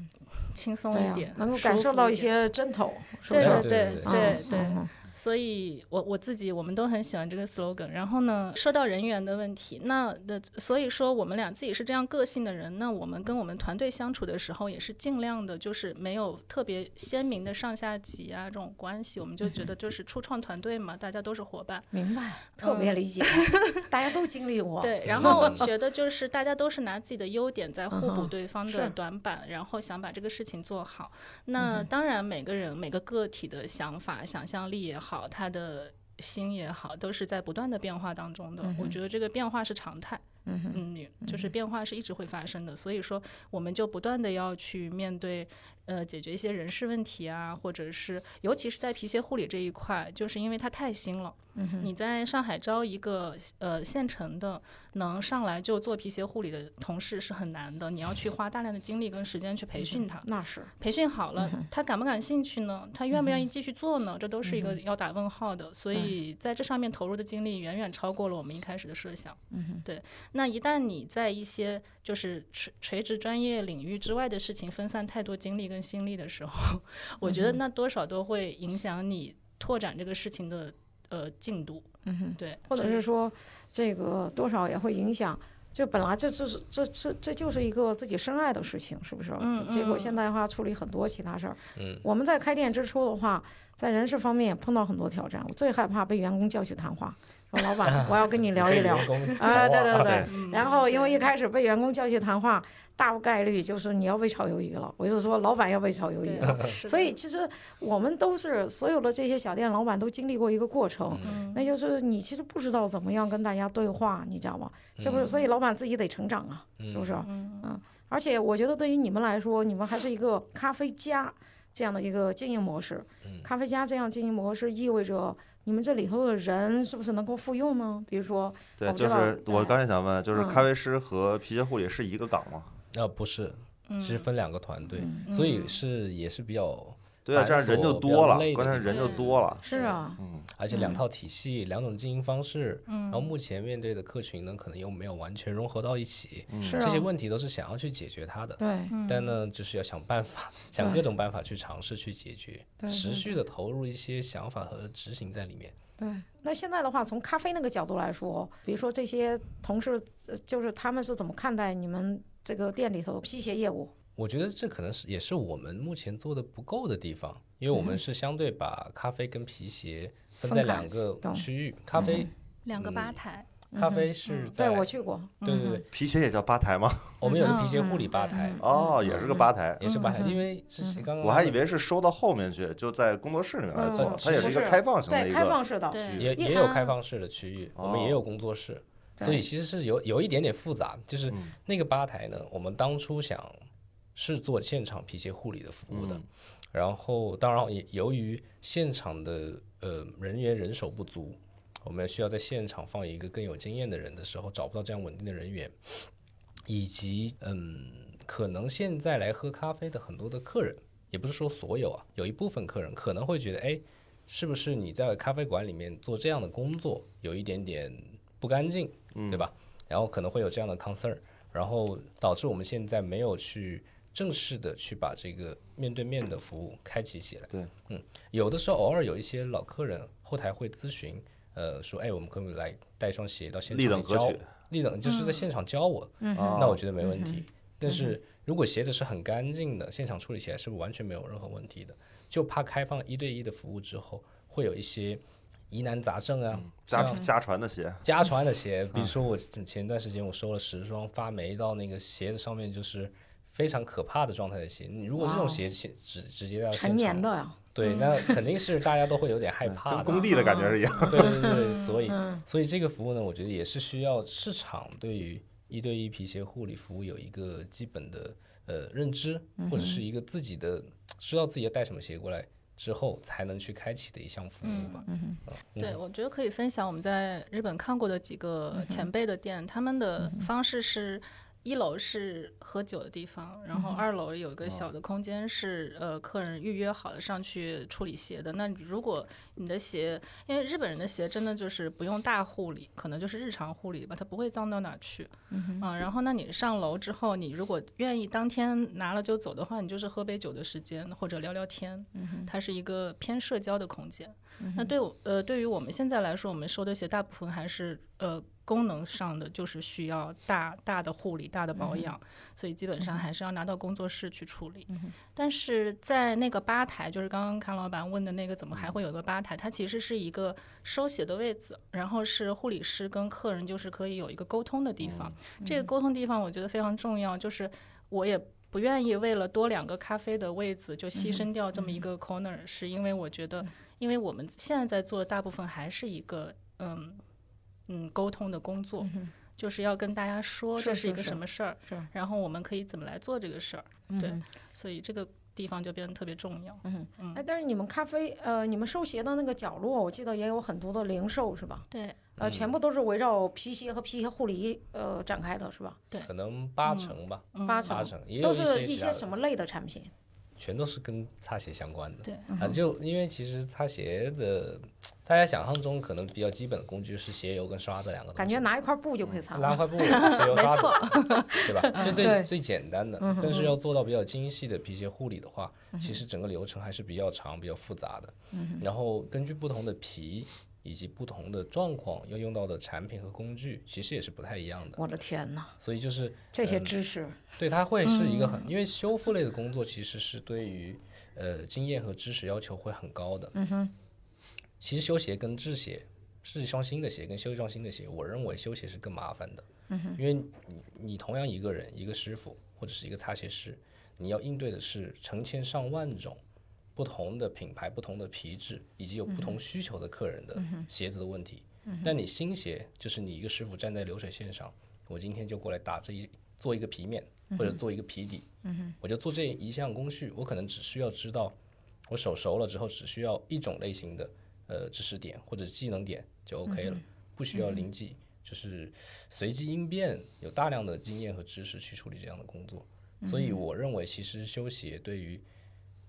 [SPEAKER 4] 轻松、一点，
[SPEAKER 1] 能够感受到一。些针头，是不
[SPEAKER 4] 对
[SPEAKER 1] 是？
[SPEAKER 3] 对
[SPEAKER 4] 对对
[SPEAKER 3] 对
[SPEAKER 4] 对对，
[SPEAKER 1] 嗯
[SPEAKER 4] 所以我我自己我们都很喜欢这个 slogan。然后呢，说到人员的问题，那的所以说我们俩自己是这样个性的人，那我们跟我们团队相处的时候，也是尽量的，就是没有特别鲜明的上下级啊这种关系，我们就觉得就是初创团队嘛，大家都是伙伴。
[SPEAKER 1] 明白，特别理解，大家都经历过。
[SPEAKER 4] 对，然后我觉得就是大家都是拿自己的优点在互补对方的短板，然后想把这个事情做好。那当然，每个人每个个体的想法、想象力也好，他的心也好，都是在不断的变化当中的。我觉得这个变化是常态。
[SPEAKER 1] 嗯，
[SPEAKER 4] 嗯，就是变化是一直会发生的，所以说我们就不断的要去面对，呃，解决一些人事问题啊，或者是尤其是在皮鞋护理这一块，就是因为它太新了。
[SPEAKER 1] 嗯
[SPEAKER 4] 你在上海招一个呃现成的能上来就做皮鞋护理的同事是很难的，你要去花大量的精力跟时间去培训他。
[SPEAKER 1] 那是，
[SPEAKER 4] 培训好了，他感不感兴趣呢？他愿不愿意继续做呢？这都是一个要打问号的。所以在这上面投入的精力远远超过了我们一开始的设想。嗯，对。那一旦你在一些就是垂垂直专业领域之外的事情分散太多精力跟心力的时候，我觉得那多少都会影响你拓展这个事情的呃进度。嗯哼，对。
[SPEAKER 1] 或者是说，这个多少也会影响。就本来这这是这这这就是一个自己深爱的事情，是不是？
[SPEAKER 4] 嗯
[SPEAKER 1] 结果
[SPEAKER 4] 嗯
[SPEAKER 1] 现代化处理很多其他事儿。
[SPEAKER 3] 嗯，
[SPEAKER 1] 我们在开店之初的话，在人事方面也碰到很多挑战。我最害怕被员工叫去谈话，说老板，我要跟你聊一聊。啊，对对对。
[SPEAKER 4] 嗯
[SPEAKER 1] 然后因为一开始被员工叫去谈话，大概率就是你要被炒鱿鱼了。我就说老板要被炒鱿鱼了。所以其实我们都是所有的这些小店老板都经历过一个过程，
[SPEAKER 4] 嗯
[SPEAKER 1] 那就是你其实不知道怎么样跟大家对话，你知道吗？这不是，所以老板自己得成长啊，是不是？
[SPEAKER 4] 嗯
[SPEAKER 1] 而且我觉得对于你们来说，你们还是一个咖啡家这样的一个经营模式。咖啡家这样经营模式意味着你们这里头的人是不是能够复用呢？比如说，
[SPEAKER 2] 对，就是我刚才想问，就是
[SPEAKER 1] 嗯
[SPEAKER 2] 咖啡师和皮鞋护理是一个岗吗？
[SPEAKER 3] 呃，不是，
[SPEAKER 4] 嗯
[SPEAKER 3] 是分两个团队，
[SPEAKER 1] 嗯
[SPEAKER 3] 所以是也是比较
[SPEAKER 2] 对啊，这样人就多了关键人就多了。
[SPEAKER 1] 是啊，
[SPEAKER 2] 嗯，
[SPEAKER 3] 而且两套体系、两种经营方式，
[SPEAKER 4] 嗯
[SPEAKER 3] 然后目前面对的客群呢，可能又没有完全融合到一起，
[SPEAKER 1] 是啊，
[SPEAKER 3] 这些问题都是想要去解决它的。
[SPEAKER 1] 对，
[SPEAKER 4] 嗯
[SPEAKER 3] 但呢，就是要想办法，想各种办法去尝试去解决，
[SPEAKER 1] 对
[SPEAKER 3] 持续的投入一些想法和执行在里面。
[SPEAKER 1] 对，那现在的话，从咖啡那个角度来说，比如说这些同事，呃就是他们是怎么看待你们这个店里头皮鞋业务？
[SPEAKER 3] 我觉得这可能是也是我们目前做的不够的地方，因为我们是相对把咖啡跟皮鞋分在两个区域，咖啡
[SPEAKER 4] 两个吧台，
[SPEAKER 3] 咖啡是。在
[SPEAKER 1] 对我去过，
[SPEAKER 3] 对对对，
[SPEAKER 2] 皮鞋也叫吧台吗？
[SPEAKER 3] 我们有个皮
[SPEAKER 4] 嗯
[SPEAKER 3] 鞋护理吧台，
[SPEAKER 2] 哦，也是个吧台。
[SPEAKER 3] 也是吧台，因为之前刚刚
[SPEAKER 2] 我还以为是收到后面去，就在工作室里面来做
[SPEAKER 1] 嗯，
[SPEAKER 2] 它也是一个开放型的，一个
[SPEAKER 1] 开放式的，
[SPEAKER 4] 对，
[SPEAKER 3] 也也有开放式的区域，我们也
[SPEAKER 2] 哦
[SPEAKER 3] 有工作室，
[SPEAKER 1] 对。
[SPEAKER 3] 所以其实是有有一点点复杂。就是
[SPEAKER 2] 嗯。
[SPEAKER 3] 那个吧台呢，我们当初想是做现场皮鞋护理的服务的，
[SPEAKER 2] 嗯
[SPEAKER 3] 然后当然也由于现场的呃人员人手不足，我们需要在现场放一个更有经验的人的时候，找不到这样稳定的人员，以及嗯，可能现在来喝咖啡的很多的客人，也不是说所有啊，有一部分客人可能会觉得，哎，是不是你在咖啡馆里面做这样的工作有一点点不干净，对吧？然后可能会有这样的 concern，然后导致我们现在没有去正式的去把这个面对面的服务开启起来。
[SPEAKER 2] 对，
[SPEAKER 3] 嗯，有的时候偶尔有一些老客人后台会咨询，呃，说，哎，我们可不可以来带一双鞋到现场
[SPEAKER 2] 立等
[SPEAKER 3] 来教？立等就是在现场教我，
[SPEAKER 2] 嗯
[SPEAKER 3] 那我觉得没问题。但是如果鞋子是很干净的，现场处理起来是不是完全没有任何问题的。就怕开放一对一的服务之后，会有一些疑难杂症啊，
[SPEAKER 2] 家家传的鞋，
[SPEAKER 3] 家传的鞋，比如说我前段时间我收了十双发霉到那个鞋子上面就是非常可怕的状态的鞋。你如果这种鞋现直直接到
[SPEAKER 1] 成，年的呀，
[SPEAKER 3] 对，那肯定是大家都会有点害怕的。
[SPEAKER 2] 跟工地的感觉是一样。
[SPEAKER 3] 对对对，所以
[SPEAKER 1] 嗯
[SPEAKER 3] 所以这个服务呢，我觉得也是需要市场对于一对一皮鞋护理服务有一个基本的呃认知，或者是一个自己的知道自己要带什么鞋过来之后，才能去开启的一项服务吧。
[SPEAKER 1] 嗯
[SPEAKER 4] 对，我觉得可以分享我们在日本看过的几个前辈的店，他们的方式是。一楼是喝酒的地方，然后二楼有一个小的空间是呃客人预约好了上去处理鞋的。那如果你的鞋，因为日本人的鞋真的就是不用大护理，可能就是日常护理吧，它不会脏到哪儿去。嗯、然后那你上楼之后，你如果愿意当天拿了就走的话，你就是喝杯酒的时间或者聊聊天。它是一个偏社交的空间。那对我呃，对于我们现在来说，我们收的鞋大部分还是呃功能上的，就是需要大大的护理、大的保养，所以基本上还是要拿到工作室去处理。但是在那个吧台，就是刚刚康老板问的那个，怎么还会有个吧台？它其实是一个收鞋的位置，然后是护理师跟客人就是可以有一个沟通的地方。这个沟通地方我觉得非常重要，就是我也。不愿意为了多两个咖啡的位子就牺牲掉这么一个 corner，、是因为我觉得，因为我们现在在做的大部分还是一个嗯嗯沟通的工作，就是要跟大家说这是一个什么事儿，
[SPEAKER 1] 是
[SPEAKER 4] 然后我们可以怎么来做这个事儿，对
[SPEAKER 1] 嗯
[SPEAKER 4] 所以这个地方就变得特别重要。
[SPEAKER 1] 嗯哎，但是你们咖啡呃，你们收鞋的那个角落，我记得也有很多的零售是吧？
[SPEAKER 4] 对，
[SPEAKER 1] 呃，全部都是围绕皮鞋和皮鞋护理呃展开的是吧？
[SPEAKER 3] 对可能八成吧，
[SPEAKER 1] 八成
[SPEAKER 3] 八成
[SPEAKER 1] 都是一些什么类的产品？
[SPEAKER 3] 全都是跟擦鞋相关的。
[SPEAKER 4] 对
[SPEAKER 3] 啊，就因为其实擦鞋的，大家想象中可能比较基本的工具是鞋油跟刷子两个东西。
[SPEAKER 1] 感觉拿一块布就可以擦了。
[SPEAKER 3] 拉块布、鞋油刷子，对吧？就最最简单的。但是要做到比较精细的皮鞋护理的话，其实整个流程还是比较长、比较复杂的。然后根据不同的皮以及不同的状况，要用到的产品和工具，其实也是不太一样的。
[SPEAKER 1] 我的天哪，
[SPEAKER 3] 所以就是
[SPEAKER 1] 这些知识，
[SPEAKER 3] 对，它会是一个很，因为修复类的工作其实是对于呃经验和知识要求会很高的。嗯哼。其实修鞋跟制鞋，制一双新的鞋跟修一双新的鞋，我认为修鞋是更麻烦的。嗯哼。因为你你同样一个人，一个师傅或者是一个擦鞋师，你要应对的是成千上万种不同的品牌、不同的皮质以及有不同需求的客人的鞋子的问题。但你新鞋就是你一个师傅站在流水线上，我今天就过来打这一做一个皮面或者做一个皮底，我就做这一项工序，我可能只需要知道我手熟了之后只需要一种类型的呃知识点或者技能点就 OK 了，不需要临机就是随机应变，有大量的经验和知识去处理这样的工作。所以我认为，其实修鞋对于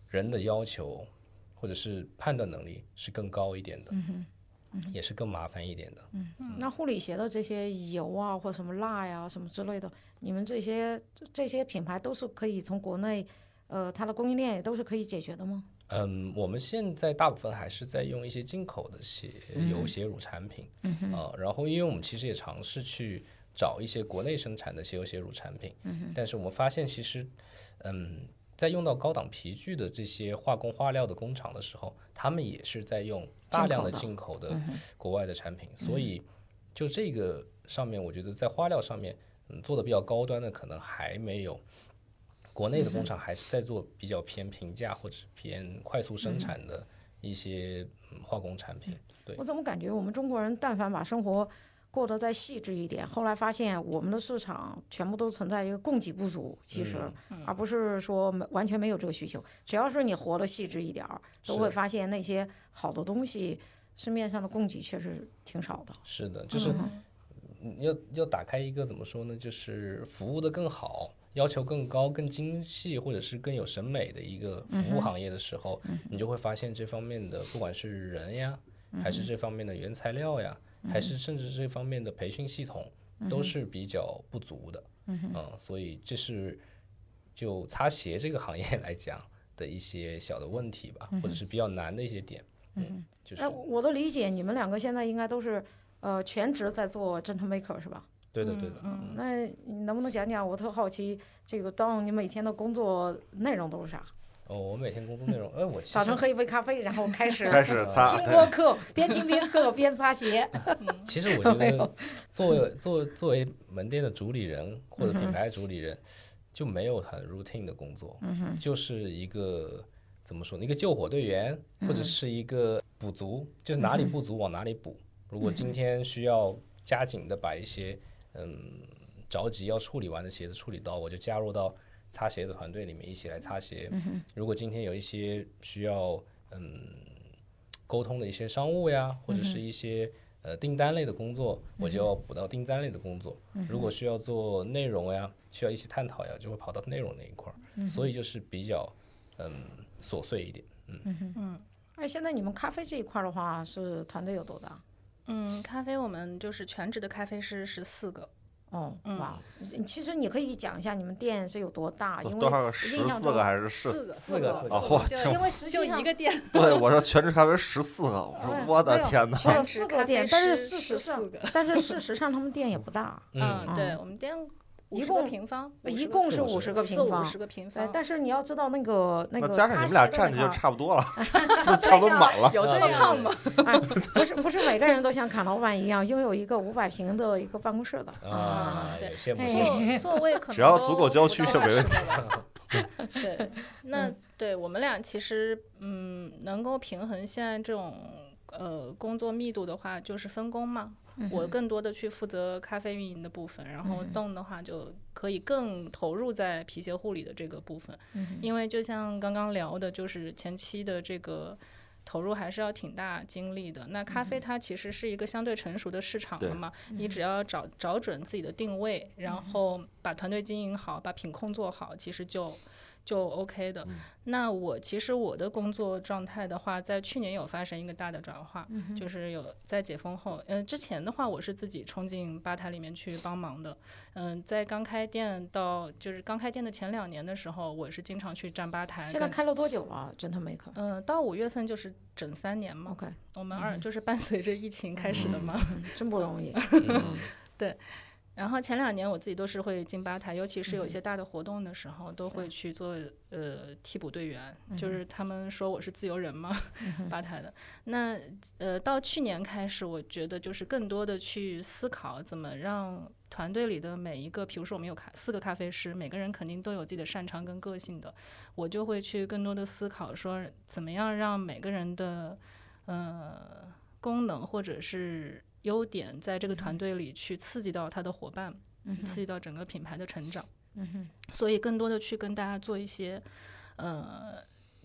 [SPEAKER 3] 人的要求或者是判断能力是更高一点的，也是更麻烦一点的。嗯。
[SPEAKER 1] 那护理鞋的这些油啊，或什么蜡呀、什么之类的，你们这些这些品牌都是可以从国内，呃，它的供应链也都是可以解决的吗？
[SPEAKER 3] 嗯，我们现在大部分还是在用一些进口的鞋油、鞋乳产品，嗯啊、然后因为我们其实也尝试去找一些国内生产的鞋油、鞋乳产品，嗯但是我们发现其实，嗯，在用到高档皮具的这些化工化料的工厂的时候，他们也是在用大量的进口的国外的产品，所以就这个上面，我觉得在花料上面，嗯，做的比较高端的可能还没有。国内的工厂还是在做比较偏平价或者是偏快速生产的一些嗯化工产品。对
[SPEAKER 1] 我怎么感觉我们中国人但凡把生活过得再细致一点，后来发现我们的市场全部都存在一个供给不足，其实、而不是说没完全没有这个需求。只要是你活得细致一点儿，都会发现那些好的东西，市面上的供给确实挺少的。
[SPEAKER 3] 是的，就是嗯要要打开一个怎么说呢？就是服务的更好，要求更高、更精细，或者是更有审美的一个服务行业的时候，你就会发现这方面的不管是人呀，还是这方面的原材料呀，还是甚至这方面的培训系统，都是比较不足的。嗯，所以这是就擦鞋这个行业来讲的一些小的问题吧，或者是比较难的一些点。嗯，就是
[SPEAKER 1] 哎，我的理解，你们两个现在应该都是呃全职在做 Gentle Maker 是吧？
[SPEAKER 3] 对的，对的。
[SPEAKER 1] 嗯，那你能不能讲讲？我特好奇，这个当你每天的工作内容都是啥？
[SPEAKER 3] 哦，我每天工作内容，哎，我
[SPEAKER 1] 早晨喝一杯咖啡，然后开始
[SPEAKER 2] 开始擦，
[SPEAKER 1] 听
[SPEAKER 2] 对
[SPEAKER 1] 播客，边听边喝边擦鞋。
[SPEAKER 3] 其实我觉得，作为作作为门店的主理人或者品牌主理人，就没有很 routine 的工作，就是一个怎么说呢？一个救火队员，或者是一个补足，就是哪里不足往哪里补。如果今天需要加紧的把一些嗯着急要处理完的鞋子处理到，我就加入到擦鞋的团队里面一起来擦鞋。如果今天有一些需要嗯沟通的一些商务呀，或者是一些呃订单类的工作，我就要补到订单类的工作。如果需要做内容呀，需要一起探讨呀，就会跑到内容那一块儿。所以就是比较嗯琐碎一点。
[SPEAKER 1] 嗯嗯哎，现在你们咖啡这一块儿的话，是团队有多大？
[SPEAKER 4] 嗯，咖啡我们就是全职的咖啡师十四个，
[SPEAKER 1] 哦，哇，其实你可以讲一下你们店是有多大，因为
[SPEAKER 2] 多少个？十四个还是？
[SPEAKER 4] 四个，
[SPEAKER 3] 四个四个
[SPEAKER 2] 哦嚯
[SPEAKER 1] 就因为实际上
[SPEAKER 4] 一个店，
[SPEAKER 2] 对，我说全职咖啡十四个，我
[SPEAKER 1] 哎
[SPEAKER 2] 说我的天哪！
[SPEAKER 1] 有四个店但是事实上但是事实上他们店也不大，
[SPEAKER 3] 嗯，
[SPEAKER 4] 嗯，对我们店50个
[SPEAKER 1] 一共
[SPEAKER 4] 平方，
[SPEAKER 1] 一共是五
[SPEAKER 3] 十
[SPEAKER 1] 十个平方
[SPEAKER 4] 四五。十个平方，，
[SPEAKER 1] 但是你要知道那个那
[SPEAKER 2] 那
[SPEAKER 1] 个
[SPEAKER 2] 加上你们俩站着就差不多了，就差不多满了。
[SPEAKER 4] 有这么胖吗？
[SPEAKER 1] 哎，不是不是每个人都像侃老板一样拥有一个五百平的一个办公室的。
[SPEAKER 3] 啊，
[SPEAKER 4] 对
[SPEAKER 3] 有羡慕。
[SPEAKER 4] 座座位可能
[SPEAKER 2] 只要
[SPEAKER 4] 都
[SPEAKER 2] 足够郊区就没问
[SPEAKER 4] 20个了对，那对我们俩其实嗯，能够平衡现在这种呃工作密度的话，就是分工嘛。我更多的去负责咖啡运营的部分，然后动的话就可以更投入在皮鞋护理的这个部分，因为就像刚刚聊的，就是前期的这个。投入还是要挺大精力的。那咖啡它其实是一个相对成熟的市场了嘛，你只要找找准自己的定位，然后把团队经营好，把品控做好，其实就就 OK 的。那我其实我的工作状态的话，在去年有发生一个大的转化，就是有在解封后，嗯、之前的话我是自己冲进吧台里面去帮忙的，嗯、在刚开店到就是刚开店的前两年的时候，我是经常去站吧台。
[SPEAKER 1] 现在开了多久了？Gentle Maker。
[SPEAKER 4] 嗯、到五月份就是整三年嘛
[SPEAKER 1] ，OK，
[SPEAKER 4] 我们二就是伴随着疫情开始的嘛。
[SPEAKER 1] 嗯真不容易。
[SPEAKER 4] 然后前两年我自己都是会进吧台，尤其是有一
[SPEAKER 1] 嗯。
[SPEAKER 4] 些大的活动的时候，都会去做呃替补队员，就是他们说我是自由人嘛，吧台的。那呃到去年开始，我觉得就是更多的去思考怎么让团队里的每一个，比如说我们有咖四个咖啡师，每个人肯定都有自己的擅长跟个性的，我就会去更多的思考说怎么样让每个人的呃功能或者是优点在这个团队里去刺激到他的伙伴，刺激到整个品牌的成长。嗯哼所以更多的去跟大家做一些呃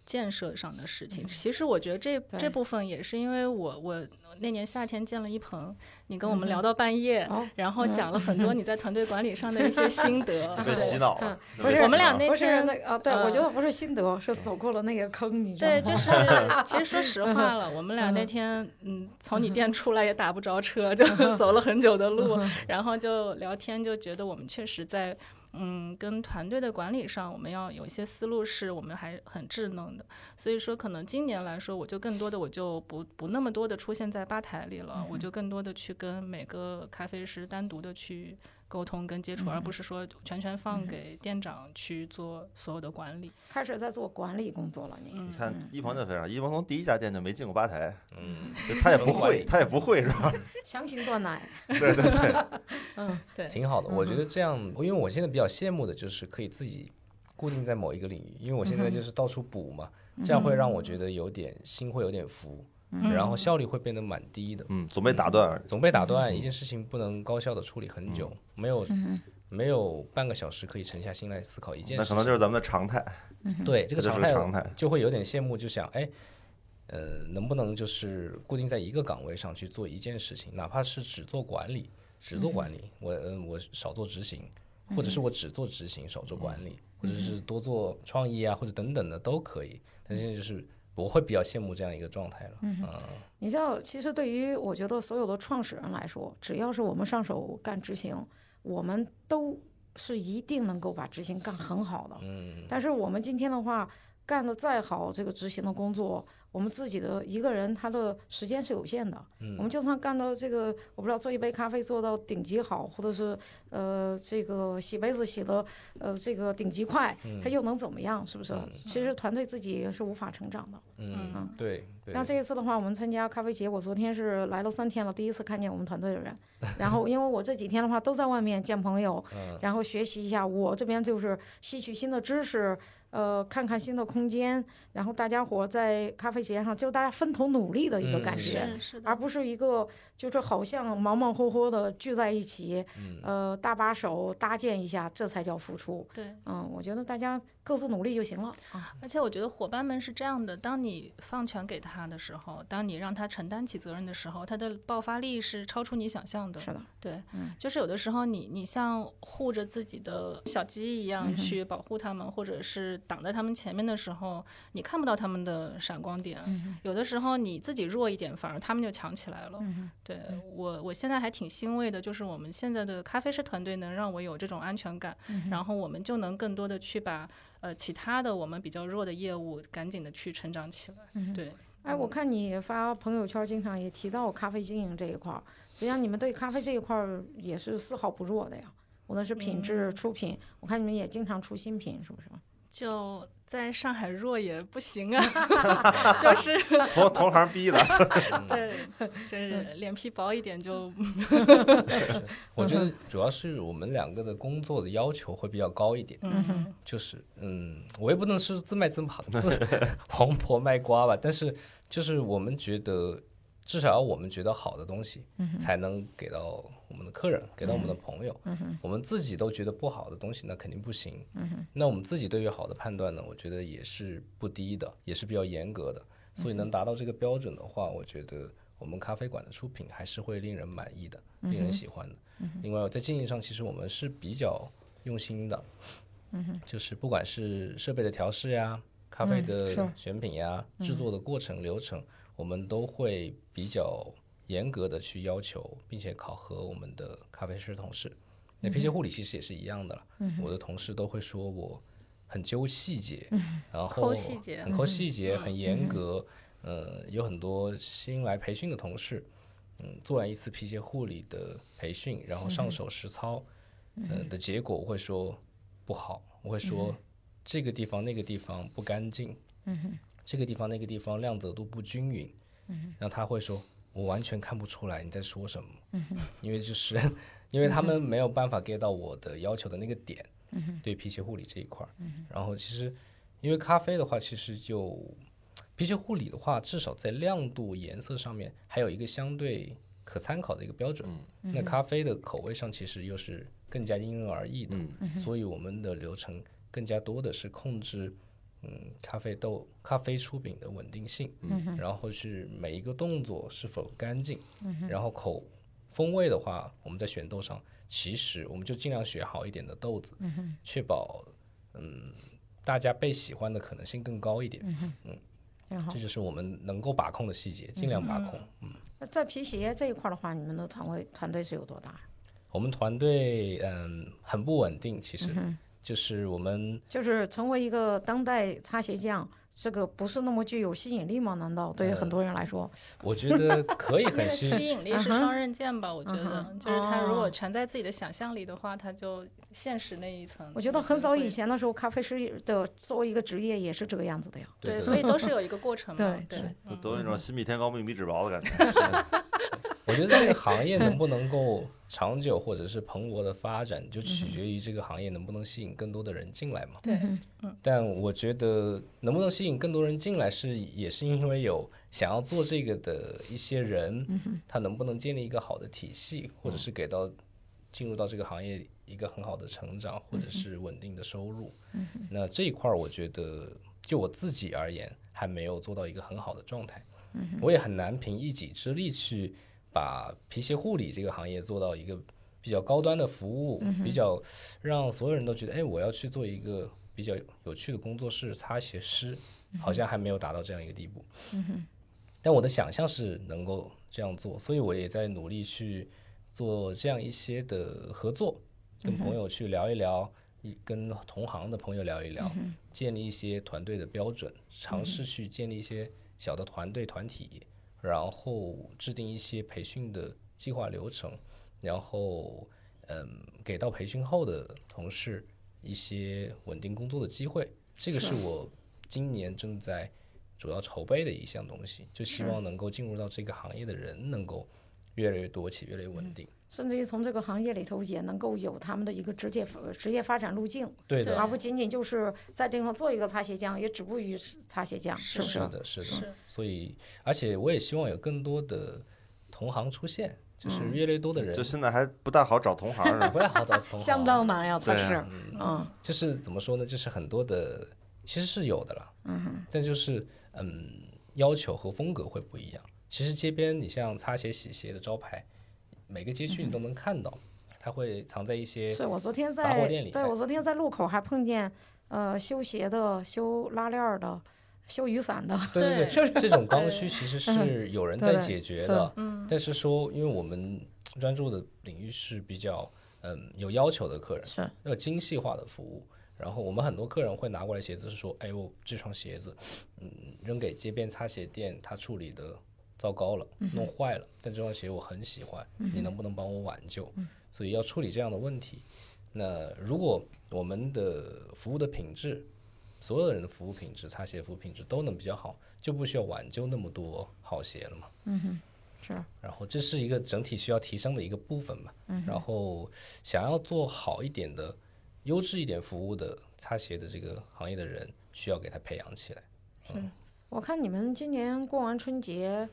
[SPEAKER 4] 建设上的事情。其实我觉得这这部分也是因为我我那年夏天见了一鹏，你跟我们聊到半夜，
[SPEAKER 1] 哦
[SPEAKER 4] 然后讲了很多你在团队管理上的一些心得。
[SPEAKER 2] 被洗脑。
[SPEAKER 1] 不是
[SPEAKER 4] 我们俩那
[SPEAKER 1] 不是
[SPEAKER 4] 天
[SPEAKER 1] 那个啊，对，
[SPEAKER 4] 呃
[SPEAKER 1] 我觉得不是心得，是走过了那个坑，你知道吗？
[SPEAKER 4] 对，就是 其实说实话了，我们俩那天嗯从你店出来也打不着车，就 走了很久的路，然后就聊天，就觉得我们确实在嗯跟团队的管理上，我们要有一些思路是我们还很稚嫩的，所以说可能今年来说，我就更多的我就不不那么多的出现在吧台里了，我就更多的去跟每个咖啡师单独的去。沟通跟接触，而不是说全权放给店长去做所有的管理。
[SPEAKER 1] 开始在做管理工作了，你。
[SPEAKER 4] 嗯
[SPEAKER 2] 你看一鹏就非常，一鹏从第一家店就没进过吧台，
[SPEAKER 3] 嗯，
[SPEAKER 2] 就他也不 会，他也不会是吧？
[SPEAKER 1] 强行断奶，
[SPEAKER 2] 对对对，
[SPEAKER 1] 嗯，
[SPEAKER 4] 对，
[SPEAKER 3] 挺好的。我觉得这样，因为我现在比较羡慕的就是可以自己固定在某一个领域，因为我现在就是到处补嘛，这样会让我觉得有点心会有点浮，然后效率会变得蛮低的。
[SPEAKER 2] 嗯，总被打断。
[SPEAKER 3] 总被打断，一件事情不能高效的处理很久，没有没有半个小时可以沉下心来思考一件事情。
[SPEAKER 2] 那可能就是咱们的常态，
[SPEAKER 3] 对这个
[SPEAKER 2] 这就是
[SPEAKER 3] 常态
[SPEAKER 2] 常态。
[SPEAKER 3] 就会有点羡慕，就想哎，呃，能不能就是固定在一个岗位上去做一件事情，哪怕是只做管理，只做管理，我呃我少做执行，或者是我只做执行，少做管理，或者是多做创意啊，或者等等的都可以。但现在就是我会比较羡慕这样一个状态了，嗯
[SPEAKER 1] 你知道，其实对于我觉得所有的创始人来说，只要是我们上手干执行，我们都是一定能够把执行干很好的。
[SPEAKER 3] 嗯。
[SPEAKER 1] 但是我们今天的话，干得再好，这个执行的工作，我们自己的一个人他的时间是有限的。我们就算干到这个，我不知道做一杯咖啡做到顶级好，或者是呃这个洗杯子洗的呃这个顶级快，他又能怎么样？是不是？其实团队自己是无法成长的。
[SPEAKER 3] 嗯，对对
[SPEAKER 1] 像，这一次的话，我们参加咖啡节，我昨天是来了三天了，第一次看见我们团队的人。然后，因为我这几天的话都在外面见朋友，然后学习一下。我这边就是吸取新的知识，呃，看看新的空间，然后大家伙在咖啡节上就大家分头努力的一个感
[SPEAKER 3] 嗯
[SPEAKER 1] 觉。
[SPEAKER 4] 是是，
[SPEAKER 1] 而不是一个就是好像忙忙活活的聚在一起，呃，搭把手搭建一下，这才叫付出。
[SPEAKER 4] 对。
[SPEAKER 1] 嗯，我觉得大家各自努力就行了啊。
[SPEAKER 4] 而且我觉得伙伴们是这样的：当你放权给他的时候，当你让他承担起责任的时候，他的爆发力是超出你想象的。
[SPEAKER 1] 是的，
[SPEAKER 4] 对，就是有的时候你你像护着自己的小鸡一样去保护他们，或者是挡在他们前面的时候，你看不到他们的闪光点。有的时候你自己弱一点，反而他们就强起来了。对我，我现在还挺欣慰的，就是我们现在的咖啡师团队能让我有这种安全感，然后我们就能更多的去把呃其他的我们比较弱的业务赶紧的去成长起来。对，
[SPEAKER 1] 哎，我看你发朋友圈，经常也提到咖啡经营这一块儿，实际上你们对咖啡这一块儿也是丝毫不弱的呀。无论是品质、出品，我看你们也经常出新品，是不是？
[SPEAKER 4] 就在上海弱也不行啊，就是
[SPEAKER 2] 同同行逼的，
[SPEAKER 4] 对，就是脸皮薄一点就
[SPEAKER 3] 我觉得主要是我们两个的工作的要求会比较高一点，
[SPEAKER 4] 嗯
[SPEAKER 3] 就是嗯，我也不能是自卖自捧自黄婆卖瓜吧，但是就是我们觉得至少要我们觉得好的东西，才能给到我们的客人，给到我们的朋友。我们自己都觉得不好的东西，那肯定不行。那我们自己对于好的判断呢，我觉得也是不低的，也是比较严格的。所以能达到这个标准的话，我觉得我们咖啡馆的出品还是会令人满意的，令人喜欢的。另外在经营上，其实我们是比较用心的。就是不管是设备的调试呀、咖啡
[SPEAKER 1] 嗯
[SPEAKER 3] 的选品呀、制作的过程流程，我们都会比较严格的去要求，并且考核我们的咖啡师同事。那皮鞋护理其实也是一样的了，我的同事都会说我很揪细节，然后很抠细节，很严格。呃，有很多新来培训的同事，嗯，做完一次皮鞋护理的培训，然后上手实操，呃的结果，我会说不好，我会说这个地方那个地方不干净，嗯这个地方那个地方亮泽度不均匀，嗯然后他会说，我完全看不出来你在说什么，因为就是 因为他们没有办法 get 到我的要求的那个点，对皮鞋护理这一块儿，然后其实因为咖啡的话，其实就皮鞋护理的话，至少在亮度、颜色上面还有一个相对可参考的一个标准。那咖啡的口味上其实又是更加因人而异的，所以我们的流程更加多的是控制嗯咖啡豆、咖啡出品的稳定性，
[SPEAKER 1] 嗯
[SPEAKER 3] 然后是每一个动作是否干净，嗯然后口风味的话，我们在选豆上，其实我们就尽量选好一点的豆子，嗯确保嗯大家被喜欢的可能性更高一点，
[SPEAKER 1] 挺好
[SPEAKER 3] 这。就是我们能够把控的细节，尽量把控。嗯，
[SPEAKER 1] 那在皮鞋这一块的话，你们的团队团队是有多大？
[SPEAKER 3] 我们团队嗯很不稳定，其实就是我们
[SPEAKER 1] 就是成为一个当代擦鞋匠，这个不是那么具有吸引力吗？难道对于很多人来说？
[SPEAKER 3] 我觉得可以
[SPEAKER 4] 那个
[SPEAKER 3] 很吸
[SPEAKER 4] 吸引力是双刃剑吧？我觉
[SPEAKER 1] 嗯
[SPEAKER 4] 得
[SPEAKER 1] 哼，
[SPEAKER 4] 就是他如
[SPEAKER 1] 哦
[SPEAKER 4] 果全在自己的想象力的话，他就现实那一层。
[SPEAKER 1] 我觉得很早以前的时候，咖啡师的作为一个职业也是这个样子的呀。
[SPEAKER 4] 对，
[SPEAKER 3] 的
[SPEAKER 4] 所以都是有一个过程嘛。
[SPEAKER 1] 对
[SPEAKER 4] 对，
[SPEAKER 2] 都都有一种心比天高，命比纸薄的感觉。
[SPEAKER 3] 我觉得这个行业能不能够长久或者是蓬勃的发展，就取决于这个行业能不能吸引更多的人进来嘛。
[SPEAKER 4] 对，
[SPEAKER 3] 但我觉得能不能吸引更多人进来是，也是因为有想要做这个的一些人，他能不能建立一个好的体系，或者是给到进入到这个行业一个很好的成长，或者是稳定的收入。那这一块儿，我觉得就我自己而言，还没有做到一个很好的状态。我也很难凭一己之力去把皮鞋护理这个行业做到一个比较高端的服务，比较让所有人都觉得，哎，我要去做一个比较有趣的工作室，擦鞋师，好像还没有达到这样一个地步。但我的想象是能够这样做，所以我也在努力去做这样一些的合作，跟朋友去聊一聊，一跟同行的朋友聊一聊，建立一些团队的标准，尝试去建立一些小的团队团体，然后制定一些培训的计划流程，然后嗯，给到培训后的同事一些稳定工作的机会，这个是。我今年正在主要筹备的一项东西，就希望能够进入到这个行业的人能够越来越多且越来越稳定。
[SPEAKER 1] 甚至于从这个行业里头也能够有他们的一个职业职业发展路径，
[SPEAKER 3] 对的，
[SPEAKER 1] 而不仅仅就是在这地方做一个擦鞋匠，也止步于擦鞋匠，是不是？
[SPEAKER 3] 是的，是的。
[SPEAKER 4] 是
[SPEAKER 3] 所以，而且我也希望有更多的同行出现，就是越来越多的人
[SPEAKER 2] 就现在还不大好找同行是吧？
[SPEAKER 3] 不太好找同行，
[SPEAKER 1] 相当难呀，他
[SPEAKER 2] 对
[SPEAKER 1] 是，嗯，
[SPEAKER 3] 就是怎么说呢？就是很多的其实是有的了，嗯，但就是嗯，要求和风格会不一样。其实街边你像擦鞋、洗鞋的招牌，每个街区你都能看到，它会藏在一些
[SPEAKER 1] 是我昨天
[SPEAKER 3] 杂货
[SPEAKER 1] 在
[SPEAKER 3] 店里哎。
[SPEAKER 1] 对我昨天在路口还碰见，呃，修鞋的、修拉链儿的、修雨伞的，
[SPEAKER 3] 对对
[SPEAKER 4] 对
[SPEAKER 3] 对，这种刚需 其实是有人在解决的，嗯，但是说因为我们专注的领域是比较嗯有要求的客人，
[SPEAKER 1] 是。
[SPEAKER 3] 要精细化的服务。然后我们很多客人会拿过来鞋子，是说，哎，我这双鞋子，嗯，扔给街边擦鞋店，他处理的糟糕了，弄坏了，但这双鞋我很喜欢，你能不能帮我挽救？所以要处理这样的问题。那如果我们的服务的品质，所有人的服务品质、擦鞋服务品质都能比较好，就不需要挽救那么多好鞋了嘛。
[SPEAKER 1] 嗯是，
[SPEAKER 3] 然后这是一个整体需要提升的一个部分嘛。然后想要做好一点的、优质一点服务的擦鞋的这个行业的人，需要给他培养起来。
[SPEAKER 1] 嗯我看你们今年过完春节，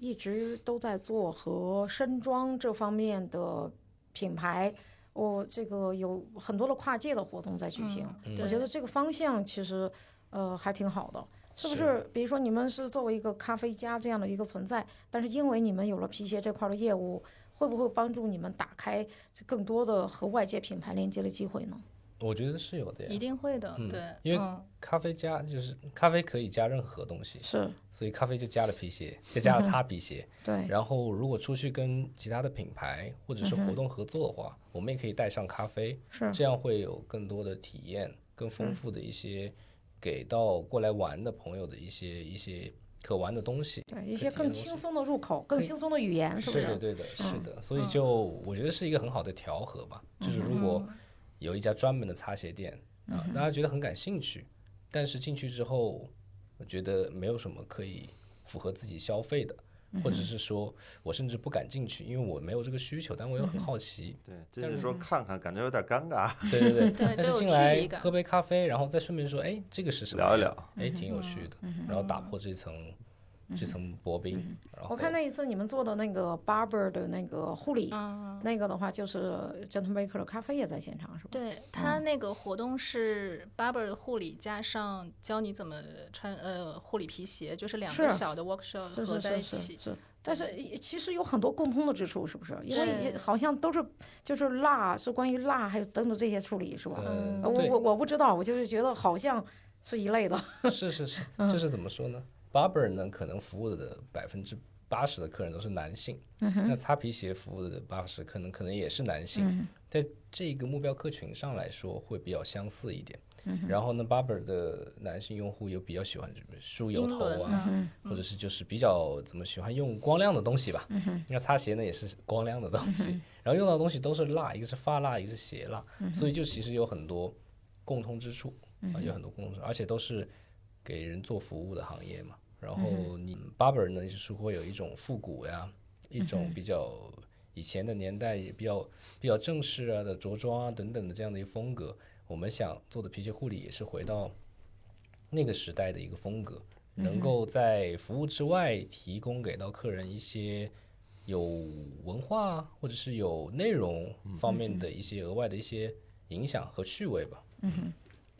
[SPEAKER 1] 一直都在做和身装这方面的品牌，我这个有很多的跨界的活动在举行。我觉得这个方向其实呃还挺好的，是不是？比如说你们是作为一个咖啡家这样的一个存在，但是因为你们有了皮鞋这块的业务，会不会帮助你们打开更多的和外界品牌连接的机会呢？
[SPEAKER 3] 我觉得是有的呀一。
[SPEAKER 4] 定会的，
[SPEAKER 3] 嗯
[SPEAKER 4] 对，
[SPEAKER 3] 因为
[SPEAKER 4] 嗯
[SPEAKER 3] 咖啡加就是咖啡可以加任何东西，
[SPEAKER 1] 是
[SPEAKER 3] 所以咖啡就加了皮鞋，就加了擦皮鞋。
[SPEAKER 1] 对，
[SPEAKER 3] 然后如果出去跟其他的品牌或者是活动合作的话，我们也可以带上咖啡，
[SPEAKER 1] 是
[SPEAKER 3] 这样会有更多的体验，更丰富的一些给到过来玩的朋友的一些一些可玩的东西。
[SPEAKER 1] 对一些更轻松的入口，更轻松的语言，是不是？
[SPEAKER 3] 对对的，是的，所以就我觉得是一个很好的调和吧。就是如果有一家专门的擦鞋店啊，大家觉得很感兴趣，但是进去之后，我觉得没有什么可以符合自己消费的，或者是说我甚至不敢进去，因为我没有这个需求，但我又很好奇。
[SPEAKER 2] 对，就是说看看，感觉有点尴尬，
[SPEAKER 3] 对对对，但是进来喝杯咖啡，然后再顺便说，哎，这个是什么？
[SPEAKER 2] 聊一聊。
[SPEAKER 3] 哎，挺有趣的，然后打破这层这层薄冰。然后
[SPEAKER 1] 我看那一次你们做的那个 barber 的那个护理，
[SPEAKER 4] 啊，
[SPEAKER 1] 那个的话就是 Gentle Maker 的咖啡也在现场，是吧？
[SPEAKER 4] 对他那个活动是 barber 的护理加上教你怎么穿呃护理皮鞋，就是两个小的 workshop
[SPEAKER 1] 是
[SPEAKER 4] 合在一起。
[SPEAKER 1] 是，但是其实有很多共通的之处，是不是？因为好像都是就是蜡，是关于蜡还有等等这些处理，是吧？嗯，我我我不知道，我就是觉得好像是一类的。
[SPEAKER 3] 是是是，这是怎么说呢？barber 呢，可能服务的百分之八十的客人都是男性，那擦皮鞋服务的八十可能可能也是男性，在这个目标客群上来说会比较相似一点。然后呢，barber 的男性用户又比较喜欢梳油头啊，或者是就是比较怎么喜欢用光亮的东西吧。那擦鞋呢也是光亮的东西，然后用到的东西都是蜡，一个是发蜡，一个是鞋蜡，所以就其实有很多共通之处啊，有很多共通之处，而且都是给人做服务的行业嘛。然后你 barber 呢，就是会有一种复古呀，一种比较以前的年代也比较比较正式啊的着装啊等等的这样的一个风格。我们想做的皮鞋护理也是回到那个时代的一个风格，能够在服务之外提供给到客人一些有文化或者是有内容方面的一些额外的一些影响和趣味吧。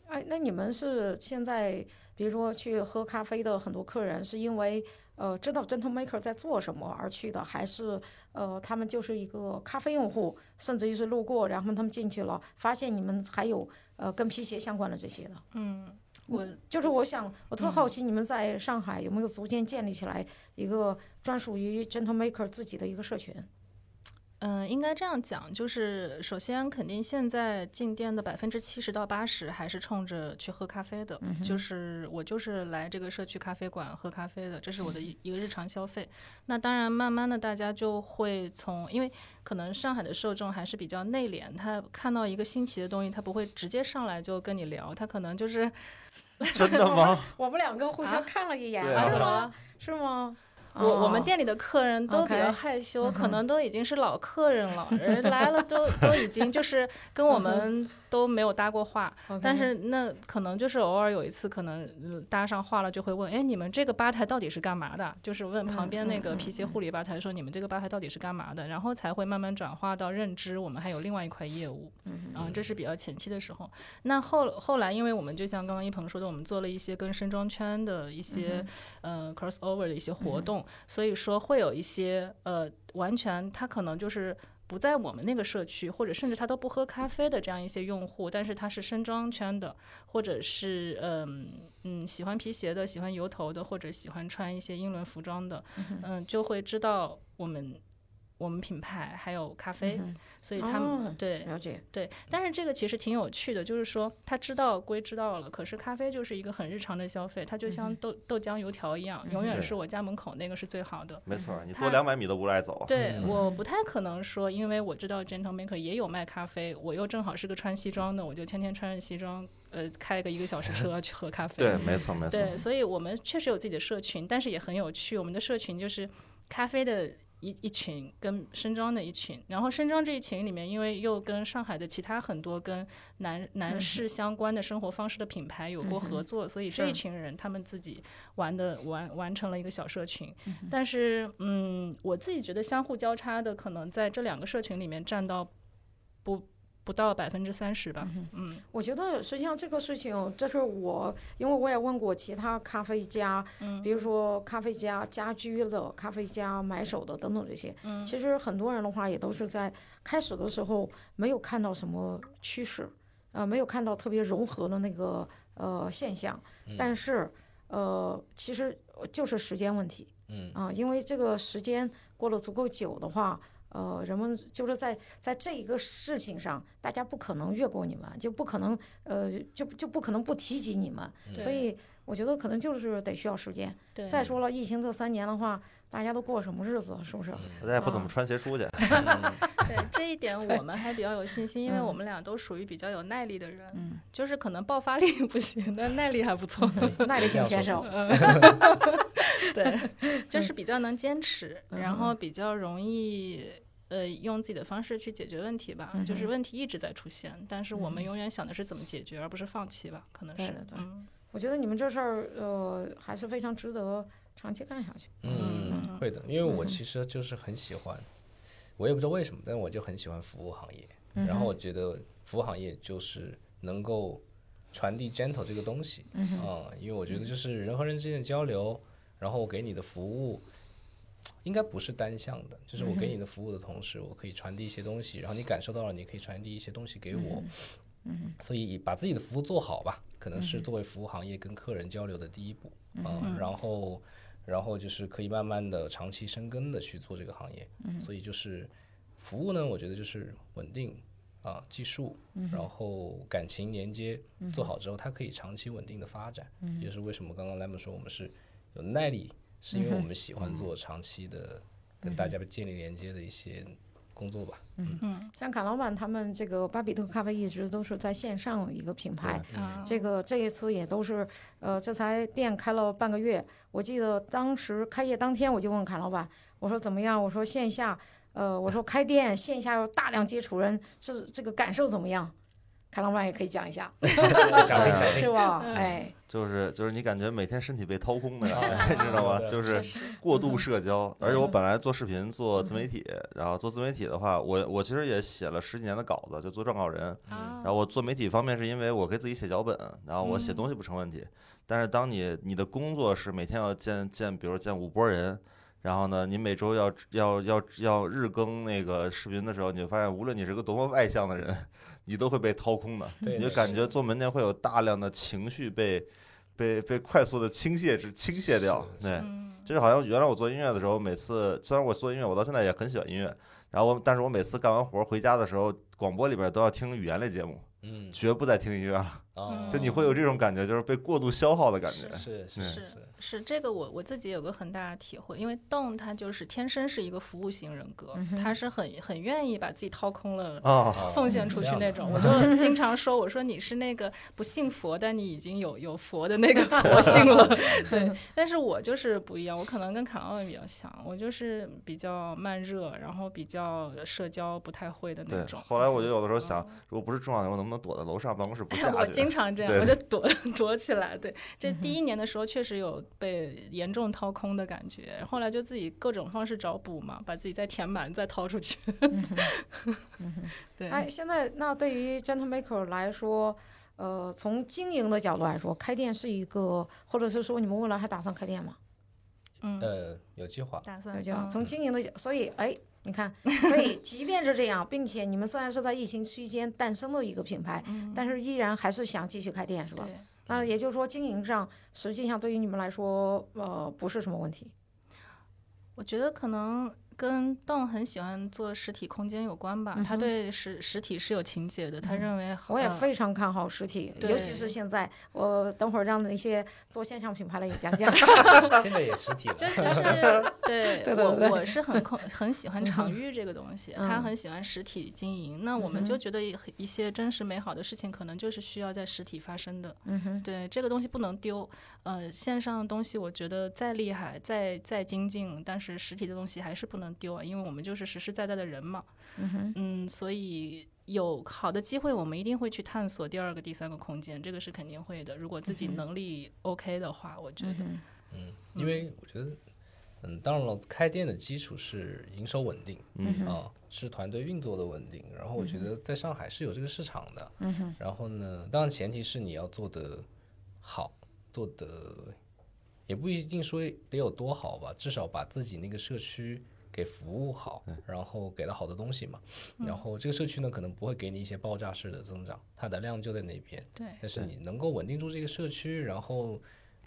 [SPEAKER 1] 哎，那你们是现在，比如说去喝咖啡的很多客人，是因为呃知道 Gentle Maker 在做什么而去的，还是呃他们就是一个咖啡用户，甚至于是路过，然后他们进去了，发现你们还有呃跟皮鞋相关的这些的？
[SPEAKER 4] 嗯，我
[SPEAKER 1] 就是我想，我特好奇你们在上海有没有逐渐建立起来一个专属于 Gentle Maker 自己的一个社群？
[SPEAKER 4] 嗯，应该这样讲，就是首先肯定现在进店的百分之七十到八十还是冲着去喝咖啡的，就是我就是来这个社区咖啡馆喝咖啡的，这是我的一一个日常消费。那当然，慢慢的大家就会从，因为可能上海的受众还是比较内敛，他看到一个新奇的东西，他不会直接上来就跟你聊，他可能就是
[SPEAKER 2] 真的吗？
[SPEAKER 1] 我们两个互
[SPEAKER 4] 啊
[SPEAKER 1] 相看了一眼，是吗？是吗？
[SPEAKER 4] 我我们
[SPEAKER 1] 哦
[SPEAKER 4] 店里的客人都比较害羞，可能都已经是老客人了，人来了都 都已经就是跟我们都没有搭过话，但是那可能就是偶尔有一次可能呃搭上话了，就会问，哎，你们这个吧台到底是干嘛的？就是问旁边那个皮鞋护理吧台说，你们这个吧台到底是干嘛的？然后才会慢慢转化到认知我们还有另外一块业务，啊，这是比较前期的时候。那后后来，因为我们就像刚刚一鹏说的，我们做了一些跟身装圈的一些、呃 crossover 的一些活动，所以说会有一些呃完全他可能就是。不在我们那个社区，或者甚至他都不喝咖啡的这样一些用户，但是他是深装圈的，或者是嗯嗯喜欢皮鞋的、喜欢油头的，或者喜欢穿一些英伦服装的，嗯，就会知道我们我们品牌还有咖啡，所以他们、
[SPEAKER 1] 哦
[SPEAKER 4] 对
[SPEAKER 1] 了解，
[SPEAKER 4] 对，但是这个其实挺有趣的，就是说他知道归知道了，可是咖啡就是一个很日常的消费，它就像豆、豆浆油条一样，永远是我家门口那个是最好的。
[SPEAKER 2] 没错，你多两百米都不带走。
[SPEAKER 4] 对，我不太可能说，因为我知道 Gentle Maker 也有卖咖啡，我又正好是个穿西装的，我就天天穿着西装，呃，开个一个小时车去喝咖啡。
[SPEAKER 2] 对，没错，没错。
[SPEAKER 4] 对，所以我们确实有自己的社群，但是也很有趣。我们的社群就是咖啡的一一群，跟深装的一群。然后深装这一群里面，因为又跟上海的其他很多跟男男士相关的生活方式的品牌有过合作，所以这一群人他们自己玩的完完成了一个小社群。但是，嗯，我自己觉得相互交叉的，可能在这两个社群里面占到不不到百分之三十吧。嗯
[SPEAKER 1] 我觉得实际上这个事情，这是我，因为我也问过其他咖啡家，
[SPEAKER 4] 嗯。
[SPEAKER 1] 比如说咖啡家、家居的咖啡家、买手的等等这些，
[SPEAKER 4] 嗯。
[SPEAKER 1] 其实很多人的话也都是在开始的时候没有看到什么趋势，呃，没有看到特别融合的那个呃现象，但是呃，其实就是时间问题，
[SPEAKER 3] 嗯。
[SPEAKER 1] 啊、因为这个时间过了足够久的话。呃，人们就是在在这一个事情上，大家不可能越过你们，就不可能呃，就就不可能不提及你们，所以我觉得可能就是得需要时间。
[SPEAKER 4] 对。
[SPEAKER 1] 再说了，疫情这三年的话，大家都过什么日子，是不是？
[SPEAKER 2] 大家也不怎么穿鞋出去。
[SPEAKER 4] 对这一点我们还比较有信心，因为
[SPEAKER 1] 嗯
[SPEAKER 4] 我们俩都属于比较有耐力的人，
[SPEAKER 1] 嗯
[SPEAKER 4] 就是可能爆发力不行，但耐力还不错。
[SPEAKER 1] 耐力型选手，
[SPEAKER 4] 对，就是比较能坚持，
[SPEAKER 1] 嗯
[SPEAKER 4] 然后比较容易。呃，用自己的方式去解决问题吧，
[SPEAKER 1] 嗯
[SPEAKER 4] 就是问题一直在出现，但是我们永远想的是怎么解决，而不是放弃吧，可能是。
[SPEAKER 1] 对对对
[SPEAKER 4] 嗯，
[SPEAKER 1] 我觉得你们这事儿呃还是非常值得长期干下去。
[SPEAKER 3] 嗯，会的，因为我其实就是很喜欢，我也不知道为什么，但我就很喜欢服务行业。然后我觉得服务行业就是能够传递 gentle 这个东西，嗯，因为我觉得就是人和人之间的交流，然后我给你的服务应该不是单向的，就是我给你的服务的同时，我可以传递一些东西，然后你感受到了，你可以传递一些东西给我，嗯，所以把自己的服务做好吧，可能是作为服务行业跟客人交流的第一步，嗯，然后然后就是可以慢慢的长期深耕的去做这个行业，所以就是服务呢，我觉得就是稳定。啊，技术，然后感情连接做好之后，它可以长期稳定的发展。也就是为什么刚刚 Lemon 说我们是有耐力，是因为我们喜欢做长期的跟大家建立连接的一些工作吧。
[SPEAKER 1] 嗯嗯，像卡老板他们这个巴比特咖啡一直都是在线上一个品牌，这个这一次也都是呃，这才店开了半个月。我记得当时开业当天，我就问卡老板，我说怎么样？我说线下。呃，我说开店线下有大量接触人，这这个感受怎么样？凯老板也可以讲一下，是吧？哎，
[SPEAKER 2] 就是就是你感觉每天身体被掏空的感觉，你知道吗？就是过度社交。而且我本来做视频做自媒体，然后做自媒体的话，我我其实也写了十几年的稿子，就做撰稿人。然后我做媒体方面是因为我给自己写脚本，然后我写东西不成问题。但是当你你的工作是每天要见见，比如见五波人。然后呢，你每周要要要要日更那个视频的时候，你就发现，无论你是个多么外向的人，你都会被掏空的。你就感觉做门店会有大量的情绪被被被快速的倾泻之倾泻掉。对，就是好像原来我做音乐的时候，每次虽然我做音乐，我到现在也很喜欢音乐，然后我但是我每次干完活回家的时候，广播里边都要听语言类节目，
[SPEAKER 3] 嗯，
[SPEAKER 2] 绝不再听音乐了。就你会有这种感觉，就是被过度消耗的感觉。
[SPEAKER 3] 是是是。
[SPEAKER 4] 是这个，我我自己有个很大的体会，因为动他就是天生是一个服务型人格，他是很很愿意把自己掏空了，奉献出去那种。我就 经常说，我说你是那个不信佛，但你已经有有佛的那个佛性了，对。但是我就是不一样，我可能跟卡奥比较像，我就是比较慢热，然后比较社交不太会的那种。
[SPEAKER 2] 后来我就有的时候想，如果不是重要的，我能不能躲在楼上办公室不下去？
[SPEAKER 4] 我经常这样，我就躲 躲起来。对，这第一年的时候确实有。被严重掏空的感觉，后来就自己各种方式找补嘛，把自己再填满，再掏出去。对。
[SPEAKER 1] 哎，现在那对于 Gentle Maker 来说，呃，从经营的角度来说，开店是一个，或者是说你们未来还打算开店吗？
[SPEAKER 4] 嗯。
[SPEAKER 3] 呃，有计划。
[SPEAKER 4] 打算。
[SPEAKER 1] 有计划。从经营的角，所以哎，你看，所以即便是这样，并且你们虽然是在疫情期间诞生的一个品牌，但是依然还是想继续开店，是吧？那也就是说，经营上实际上对于你们来说，呃，不是什么问题。
[SPEAKER 4] 我觉得可能。跟邓很喜欢做实体空间有关吧，他对实实体是有情节的，他认为
[SPEAKER 1] 我也非常看好实体，尤其是现在，我等会儿让那些做线上品牌的也讲讲。
[SPEAKER 3] 现在也实体了，
[SPEAKER 4] 就就是 对，我我是很空很喜欢场域这个东西，他很喜欢实体经营，那我们就觉得一些真实美好的事情可能就是需要在实体发生的，
[SPEAKER 1] 嗯哼，
[SPEAKER 4] 对这个东西不能丢，呃，线上的东西我觉得再厉害再再精进，但是实体的东西还是不能。丢啊，因为我们就是实实在在的人嘛，嗯，所以有好的机会，我们一定会去探索第二个、第三个空间，这个是肯定会的。如果自己能力 OK 的话，我觉得，
[SPEAKER 3] 嗯，因为我觉得，嗯，当然了，开店的基础是营收稳定，嗯啊，是团队运作的稳定。然后我觉得在上海是有这个市场的，
[SPEAKER 1] 嗯
[SPEAKER 3] 然后呢，当然前提是你要做的好，做的也不一定说得有多好吧，至少把自己那个社区。给服务好，然后给了好的东西嘛，然后这个社区呢，可能不会给你一些爆炸式的增长，它的量就在那边。
[SPEAKER 4] 对，
[SPEAKER 3] 但是你能够稳定住这个社区，然后，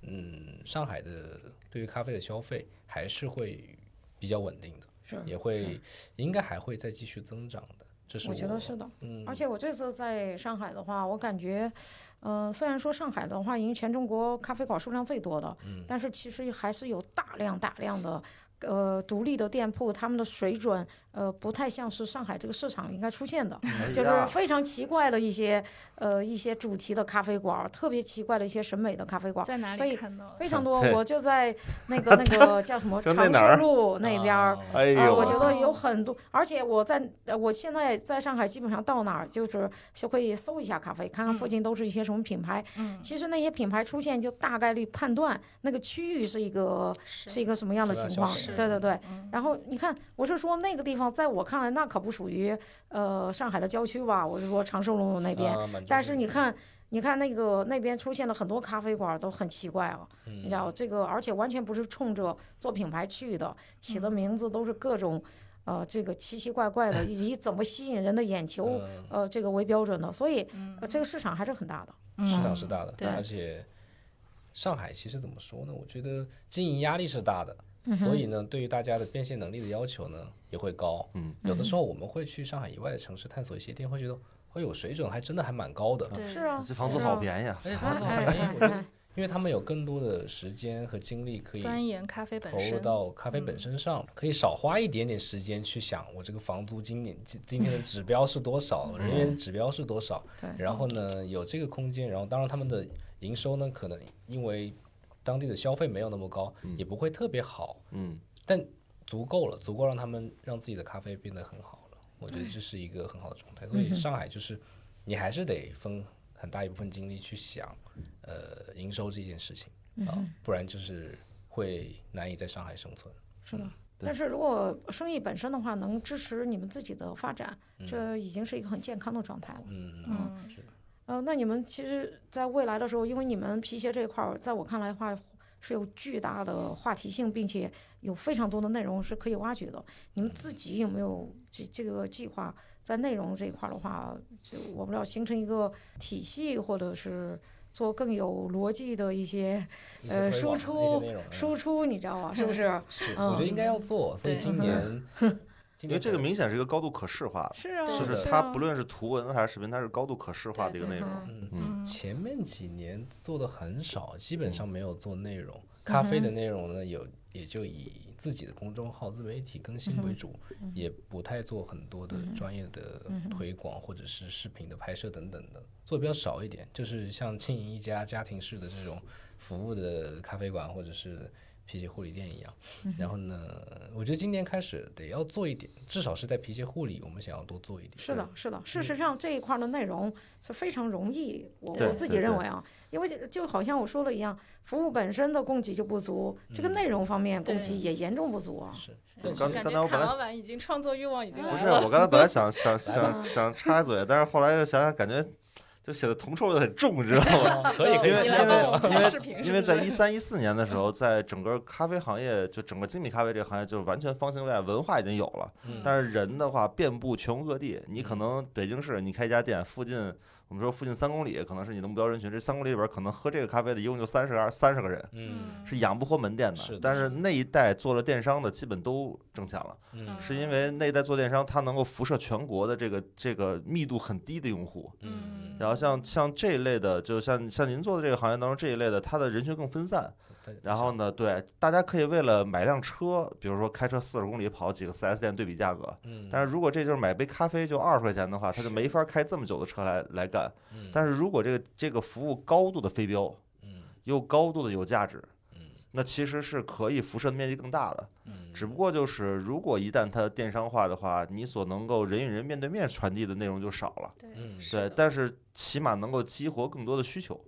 [SPEAKER 3] 嗯，上海的对于咖啡的消费还是会比较稳定的，
[SPEAKER 1] 是
[SPEAKER 3] 也会应该还会再继续增长的。这是
[SPEAKER 1] 我觉得是的，嗯，而且我这次在上海的话，我感觉，嗯，虽然说上海的话，已经全中国咖啡馆数量最多的，嗯，但是其实还是有大量大量的。呃，独立的店铺，他们的水准，呃，不太像是上海这个市场应该出现的，
[SPEAKER 2] 哎
[SPEAKER 1] 就是非常奇怪的一些呃一些主题的咖啡馆，特别奇怪的一些审美的咖啡馆，
[SPEAKER 4] 在哪
[SPEAKER 1] 所以
[SPEAKER 4] 里看到？
[SPEAKER 1] 非常 多。我就在 那个那个叫什么 长寿路那边儿。
[SPEAKER 3] 啊
[SPEAKER 1] 啊、
[SPEAKER 2] 哎呦，
[SPEAKER 1] 我觉得
[SPEAKER 4] 哦
[SPEAKER 1] 有很多，而且我在呃我现在在上海，基本上到哪儿就是就可以搜一下咖啡，看看附近都是一些什么品牌。
[SPEAKER 4] 嗯，
[SPEAKER 1] 其实那些品牌出现，就大概率判断那个区域是一个是一个什么样的情况。对对对。
[SPEAKER 4] 嗯
[SPEAKER 1] 然后你看，我是说那个地方，在我看来，那可不属于呃上海的郊区吧？我是说长寿路那边。
[SPEAKER 3] 啊
[SPEAKER 1] 但是你看，你看那个那边出现了很多咖啡馆，都很奇怪啊。
[SPEAKER 3] 嗯
[SPEAKER 1] 你知道这个，而且完全不是冲着做品牌去的，起的名字都是各种。呃，这个奇奇怪怪的，以以怎么吸引人的眼球，
[SPEAKER 3] 嗯
[SPEAKER 1] 呃，这个为标准的，所以，呃，这个市场还是很大的。
[SPEAKER 3] 市
[SPEAKER 4] 嗯
[SPEAKER 3] 场是大的，
[SPEAKER 4] 对
[SPEAKER 3] 而且上海其实怎么说呢？我觉得经营压力是大的，
[SPEAKER 1] 嗯
[SPEAKER 3] 所以呢，对于大家的变现能力的要求呢也会高。
[SPEAKER 2] 嗯，
[SPEAKER 3] 有的时候我们会去上海以外的城市探索一些店，会觉得会有水准，还真的还蛮高的。
[SPEAKER 4] 对
[SPEAKER 1] 是啊，
[SPEAKER 2] 这房租好便宜啊！
[SPEAKER 3] 而且
[SPEAKER 1] 哎
[SPEAKER 3] 房租很
[SPEAKER 1] 哎
[SPEAKER 3] 便宜，因为他们有更多的时间和精力可以
[SPEAKER 4] 钻研咖啡
[SPEAKER 3] 投入，到咖啡本身上，可以少花一点点时间去想我这个房租今年今今天的指标是多少，人员指标是多少，
[SPEAKER 1] 对
[SPEAKER 3] 然后呢有这个空间，然后当然他们的营收呢可能因为当地的消费没有那么高，也不会特别好，
[SPEAKER 2] 嗯，
[SPEAKER 3] 但足够了，足够让他们让自己的咖啡变得很好了，我觉得这是一个很好的状态。所以上海就是你还是得分很大一部分精力去想，呃，营收这件事情啊，不然就是会难以在上海生存。
[SPEAKER 1] 是的。但是如果生意本身的话，能支持你们自己的发展，这已经是一个很健康的状态了。
[SPEAKER 3] 嗯，
[SPEAKER 4] 嗯
[SPEAKER 3] 是
[SPEAKER 1] 呃，那你们其实，在未来的时候，因为你们皮鞋这一块儿，在我看来的话，是有巨大的话题性，并且有非常多的内容是可以挖掘的。你们自己有没有这这个计划，在内容这一块儿的话，就我不知道形成一个体系，或者是做更有逻辑的一些呃输出输出，你知道吗？是不是？
[SPEAKER 3] 是，
[SPEAKER 1] 嗯
[SPEAKER 3] 我觉得应该要做，所以
[SPEAKER 4] 对，
[SPEAKER 3] 今年
[SPEAKER 2] 因为这个明显是一个高度可视化的，
[SPEAKER 1] 是啊，
[SPEAKER 2] 就是它不论是图文还是视频，它是高度可视化的一个内容。
[SPEAKER 3] 嗯
[SPEAKER 2] 嗯。
[SPEAKER 3] 前面几年做的很少，基本上没有做内容。咖啡的内容呢，有也就以自己的公众号、自媒体更新为主，也不太做很多的专业的推广或者是视频的拍摄等等的，做的比较少一点。就是像经营一家家庭式的这种服务的咖啡馆或者是皮鞋护理店一样。然后呢，我觉得今年开始得要做一点，至少是在皮鞋护理，我们想要多做一点。
[SPEAKER 1] 是的，是的。事实上，这一块的内容是非常容易，我我自己
[SPEAKER 2] 对对
[SPEAKER 1] 认为啊，因为就就好像我说了一样，服务本身的供给就不足，这个内容方面供给也严重不足啊。
[SPEAKER 3] 是，
[SPEAKER 2] 我刚才我本来
[SPEAKER 4] 老板已经创作欲望已经
[SPEAKER 2] 不。是，我刚才本来想想 想想插嘴，但是后来又想想，感觉就写的铜臭味很重，你知道吗？
[SPEAKER 3] 可以可以
[SPEAKER 2] 因为因为因为
[SPEAKER 4] 做视频是
[SPEAKER 2] 因为在一三一四年的时候，在整个咖啡行业，就整个精品咖啡这个行业，就是完全方兴未艾，文化已经有了，
[SPEAKER 3] 嗯
[SPEAKER 2] 但是人的话遍布全国各地。你可能北京市，你开一家店，附近我们说附近三公里可能是你的目标人群，这三公里里边可能喝这个咖啡的一共就三十二三十个人，
[SPEAKER 3] 嗯
[SPEAKER 2] 是养不活门店
[SPEAKER 3] 是的
[SPEAKER 2] 但是那一代做了电商的，基本都挣钱了，
[SPEAKER 3] 嗯
[SPEAKER 2] 是因为那一代做电商，它能够辐射全国的这个这个密度很低的用户。
[SPEAKER 3] 嗯
[SPEAKER 2] 然后像像这一类的，就像像您做的这个行业当中这一类的，它的人群更分散。
[SPEAKER 3] 分
[SPEAKER 2] 然后呢，对，大家可以为了买辆车，比如说开车四十公里跑几个 4S 店对比价格。
[SPEAKER 3] 嗯，
[SPEAKER 2] 但是如果这就是买杯咖啡就二十块钱的话，他就没法开这么久的车来来干。
[SPEAKER 3] 嗯
[SPEAKER 2] 但是如果这个这个服务高度的非标，
[SPEAKER 3] 嗯
[SPEAKER 2] 又高度的有价值，
[SPEAKER 3] 嗯
[SPEAKER 2] 那其实是可以辐射的面积更大的。
[SPEAKER 3] 嗯，
[SPEAKER 2] 只不过就是如果一旦它电商化的话，你所能够人与人面对面传递的内容就少了。
[SPEAKER 4] 对
[SPEAKER 3] 嗯
[SPEAKER 2] 对，但是起码能够激活更多的需求。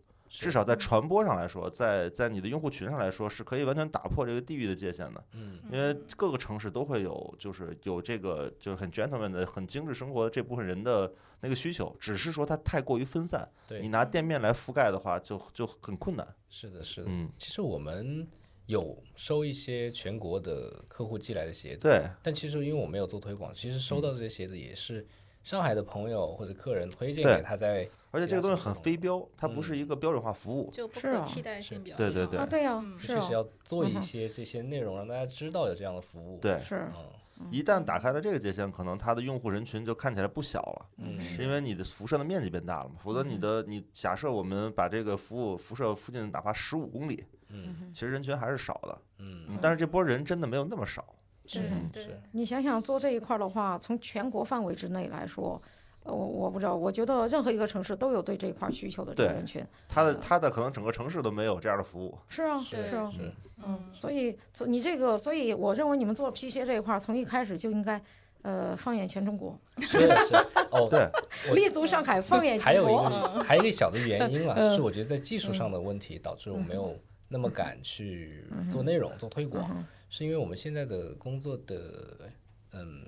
[SPEAKER 2] 至少在传播上来说，在在你的用户群上来说，是可以完全打破这个地域的界限的。
[SPEAKER 3] 嗯
[SPEAKER 2] 因为各个城市都会有，就是有这个就是很 gentleman 的、很精致生活的这部分人的那个需求，只是说它太过于分散。
[SPEAKER 3] 对
[SPEAKER 2] 你拿店面来覆盖的话，就就很困难。
[SPEAKER 3] 是的，是的。
[SPEAKER 2] 嗯，
[SPEAKER 3] 其实我们有收一些全国的客户寄来的鞋子，
[SPEAKER 2] 对，
[SPEAKER 3] 但其实因为我没有做推广，其实收到这些鞋子也是上海的朋友或者客人推荐给他在，
[SPEAKER 2] 而且这个东西很非标，它不
[SPEAKER 3] 嗯。
[SPEAKER 2] 是一个标准化服务。
[SPEAKER 4] 就不
[SPEAKER 1] 是
[SPEAKER 4] 替代性比较
[SPEAKER 2] 对对。对
[SPEAKER 1] 啊，对呀、
[SPEAKER 3] 确实要做一些这些内容，让大家知道有这样的服务。
[SPEAKER 2] 对，
[SPEAKER 1] 是。
[SPEAKER 3] 嗯。
[SPEAKER 2] 一旦打开了这个界限，可能它的用户人群就看起来不小了。
[SPEAKER 3] 嗯，
[SPEAKER 2] 是因为你的辐射的面积变大了嘛？否则你的你假设我们把这个服务辐射附近哪怕十五公里，
[SPEAKER 3] 嗯。
[SPEAKER 2] 其实人群还是少的。
[SPEAKER 3] 嗯。
[SPEAKER 2] 嗯但是这波人真的没有那么少。
[SPEAKER 3] 是
[SPEAKER 4] 对
[SPEAKER 3] 是，
[SPEAKER 1] 你想想做这一块儿的话，从全国范围之内来说，呃我我不知道，我觉得任何一个城市都有对这一块需求的这个人群。
[SPEAKER 2] 他的他的可能整个城市都没有这样的服务。
[SPEAKER 1] 是啊，
[SPEAKER 4] 是
[SPEAKER 1] 是啊，
[SPEAKER 3] 是
[SPEAKER 1] 嗯，所以你这个，所以我认为你们做皮鞋这一块，从一开始就应该，呃，放眼全中国，
[SPEAKER 3] 是是哦，
[SPEAKER 2] 对，
[SPEAKER 1] 立足上海，放眼
[SPEAKER 3] 还有一
[SPEAKER 1] 全国。
[SPEAKER 3] 个还有一个小的原因了，
[SPEAKER 1] 嗯
[SPEAKER 3] 是我觉得在技术上的问题导致我没有那么敢去做内容、做推广，是因为我们现在的工作的，嗯，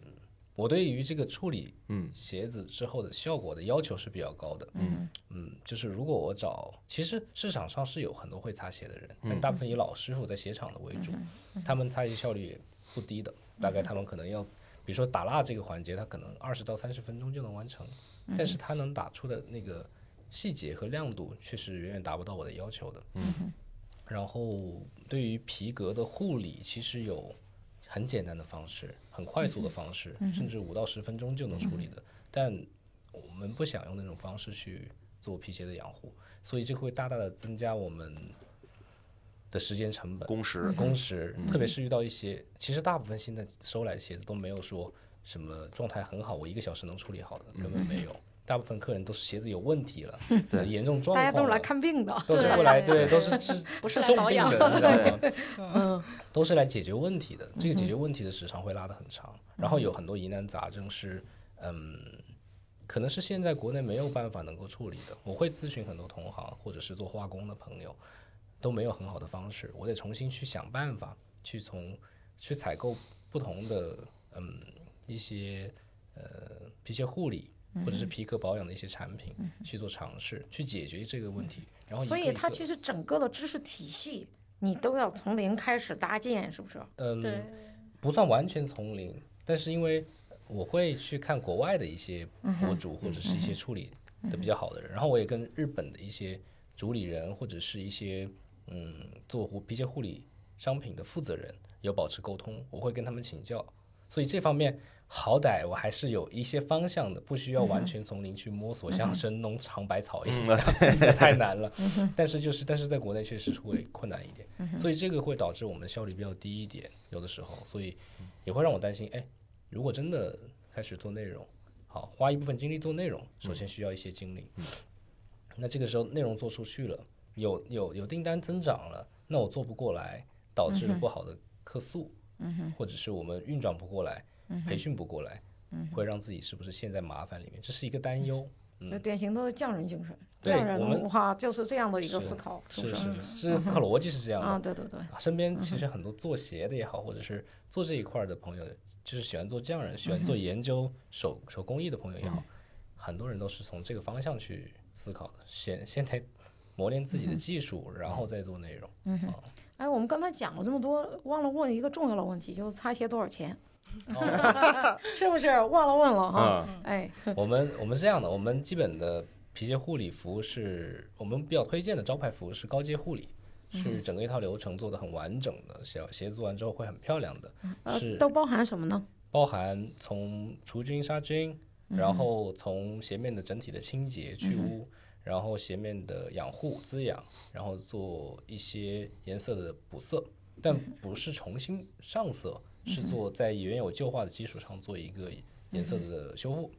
[SPEAKER 3] 我对于这个处理
[SPEAKER 2] 嗯
[SPEAKER 3] 鞋子之后的效果的要求是比较高的。
[SPEAKER 1] 嗯
[SPEAKER 3] 嗯，就是如果我找，其实市场上是有很多会擦鞋的人，但大部分以老师傅在鞋厂的为主，他们擦鞋效率也不低的，大概他们可能要，比如说打蜡这个环节，他可能二十到三十分钟就能完成，但是他能打出的那个细节和亮度却是远远达不到我的要求的。嗯，然后对于皮革的护理，其实有很简单的方式，很快速的方式，甚至五到十分钟就能处理的，但我们不想用那种方式去做皮鞋的养护，所以这会大大的增加我们的时间成本、
[SPEAKER 2] 工时，
[SPEAKER 3] 工时，特别是遇到一些，其实大部分现在收来的鞋子都没有说什么状态很好，我一个小时能处理好的，根本没有。大部分客人都是鞋子有问题了，对严重状况，
[SPEAKER 1] 大家都是来看病的。
[SPEAKER 3] 都是过来，对，都是治
[SPEAKER 4] 不是来
[SPEAKER 3] 重
[SPEAKER 4] 保养
[SPEAKER 3] 病的，你知道吗？
[SPEAKER 1] 嗯
[SPEAKER 3] 都是来解决问题的。这个解决问题的时长会拉得很长，然后有很多疑难杂症是，嗯，可能是现在国内没有办法能够处理的。我会咨询很多同行或者是做化工的朋友，都没有很好的方式，我得重新去想办法，去从去采购不同的嗯一些呃皮鞋护理。或者是皮革保养的一些产品，去做尝试，去解决这个问题。然后
[SPEAKER 1] 所以它其实整个的知识体系，你都要从零开始搭建，是不是？
[SPEAKER 3] 嗯，
[SPEAKER 4] 对，
[SPEAKER 3] 不算完全从零，但是因为我会去看国外的一些博主或者是一些处理的比较好的人，然后我也跟日本的一些主理人或者是一些嗯做护皮鞋护理商品的负责人有保持沟通，我会跟他们请教，所以这方面好歹我还是有一些方向的，不需要完全从零去摸索，像神农尝百草一样，太难了。但是就是但是在国内确实是会困难一点，所以这个会导致我们效率比较低一点，有的时候，所以也会让我担心，哎，如果真的开始做内容，好，花一部分精力做内容，首先需要一些精力。那这个时候内容做出去了，有有有订单增长了，那我做不过来，导致了不好的客诉，或者是我们运转不过来，培训不过来，会让自己是不是陷在麻烦里面，这是一个担忧。
[SPEAKER 1] 嗯典型的匠人精神，匠人文化就是这样的一个思考，
[SPEAKER 3] 是
[SPEAKER 1] 是？
[SPEAKER 3] 是 是，思考逻辑是这样的。
[SPEAKER 1] 啊，对对对，
[SPEAKER 3] 身边其实很多做鞋的也好，或者是做这一块儿的朋友，就是喜欢做匠人、喜欢做研究手手工艺的朋友也好，很多人都是从这个方向去思考的。先先得磨练自己的技术，然后再做内容。
[SPEAKER 1] 嗯哎，我们刚才讲了这么多，忘了问一个重要的问题，就是擦鞋多少钱？
[SPEAKER 3] 哦
[SPEAKER 1] 是不是？忘了问了哈？
[SPEAKER 2] 嗯。
[SPEAKER 1] 哎，
[SPEAKER 3] 我们我们是这样的，我们基本的皮鞋护理服务是我们比较推荐的招牌服务是高阶护理。是整个一套流程做的很完整的，鞋鞋做完之后会很漂亮的，
[SPEAKER 1] 呃
[SPEAKER 3] 是，
[SPEAKER 1] 都包含什么呢？
[SPEAKER 3] 包含从除菌杀菌，然后从鞋面的整体的清洁去污，然后鞋面的养护滋养，然后做一些颜色的补色，但不是重新上色，是做在原有旧化的基础上做一个颜色的修复。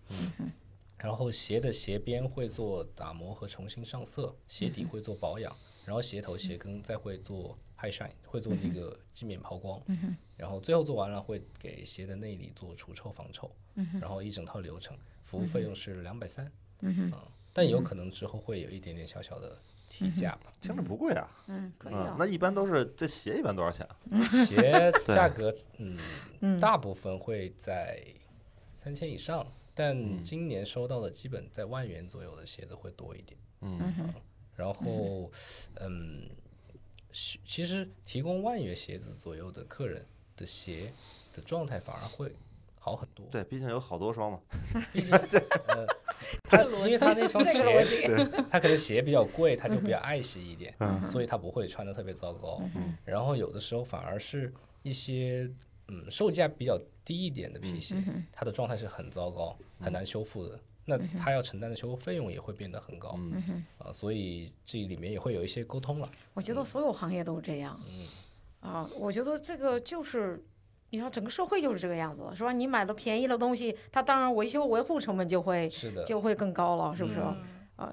[SPEAKER 3] 然后鞋的鞋边会做打磨和重新上色，鞋底会做保养，然后鞋头、鞋跟再会做 high shine，会做那个镜面抛光，然后最后做完了会给鞋的内里做除臭防臭，然后一整套流程，服务费用是两百三，嗯，但有可能之后会有一点点小小的提价吧。
[SPEAKER 2] 听着不贵啊。
[SPEAKER 1] 嗯，可以
[SPEAKER 2] 嗯
[SPEAKER 1] 啊，。
[SPEAKER 2] 那一般都是这鞋一般多少钱啊？
[SPEAKER 3] 鞋价格，嗯，大部分会在三千以上，但今年收到的基本在万元左右的鞋子会多一点。
[SPEAKER 2] 嗯
[SPEAKER 3] 然后，嗯，其其实提供万元鞋子左右的客人的鞋的状态反而会好很多。
[SPEAKER 2] 对，毕竟有好多双嘛。
[SPEAKER 3] 毕竟，呃，他因为他那双鞋，他可能鞋比较贵，他就比较爱惜一点，所以他不会穿的特别糟糕。然后有的时候反而是一些嗯售价比较低一点的皮鞋，它的状态是很糟糕，很难修复的。那他要承担的修复费用也会变得很高，啊，所以这里面也会有一些沟通了。
[SPEAKER 1] 我觉得所有行业都是这样。
[SPEAKER 3] 嗯。
[SPEAKER 1] 啊，我觉得这个就是你说整个社会就是这个样子，是吧？你买了便宜的东西，它当然维修维护成本就会
[SPEAKER 3] 是的，
[SPEAKER 1] 就会更高了，是不是？
[SPEAKER 4] 嗯
[SPEAKER 1] 啊，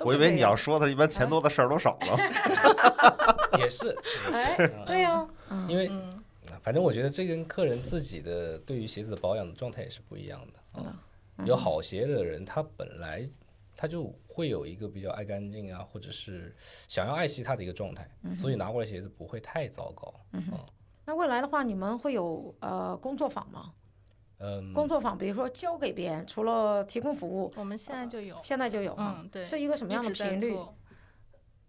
[SPEAKER 2] 我以为你要说的，一般钱多的事儿都少了。
[SPEAKER 3] 也是，
[SPEAKER 1] 哎，对呀、
[SPEAKER 3] 因为
[SPEAKER 4] 嗯
[SPEAKER 3] 反正我觉得这跟客人自己的对于鞋子的保养的状态也是不一样的。
[SPEAKER 1] 是的
[SPEAKER 3] 嗯有好鞋的人，他本来他就会有一个比较爱干净啊，或者是想要爱惜它的一个状态，所以拿过来鞋子不会太糟糕。
[SPEAKER 1] 那未来的话，你们会有呃工作坊吗？
[SPEAKER 3] 嗯，
[SPEAKER 1] 工作坊，比如说交给别人，除了提供服务，
[SPEAKER 4] 我们现在就有，
[SPEAKER 1] 现在就有啊，
[SPEAKER 4] 嗯，对，
[SPEAKER 1] 是一个什么样的频率？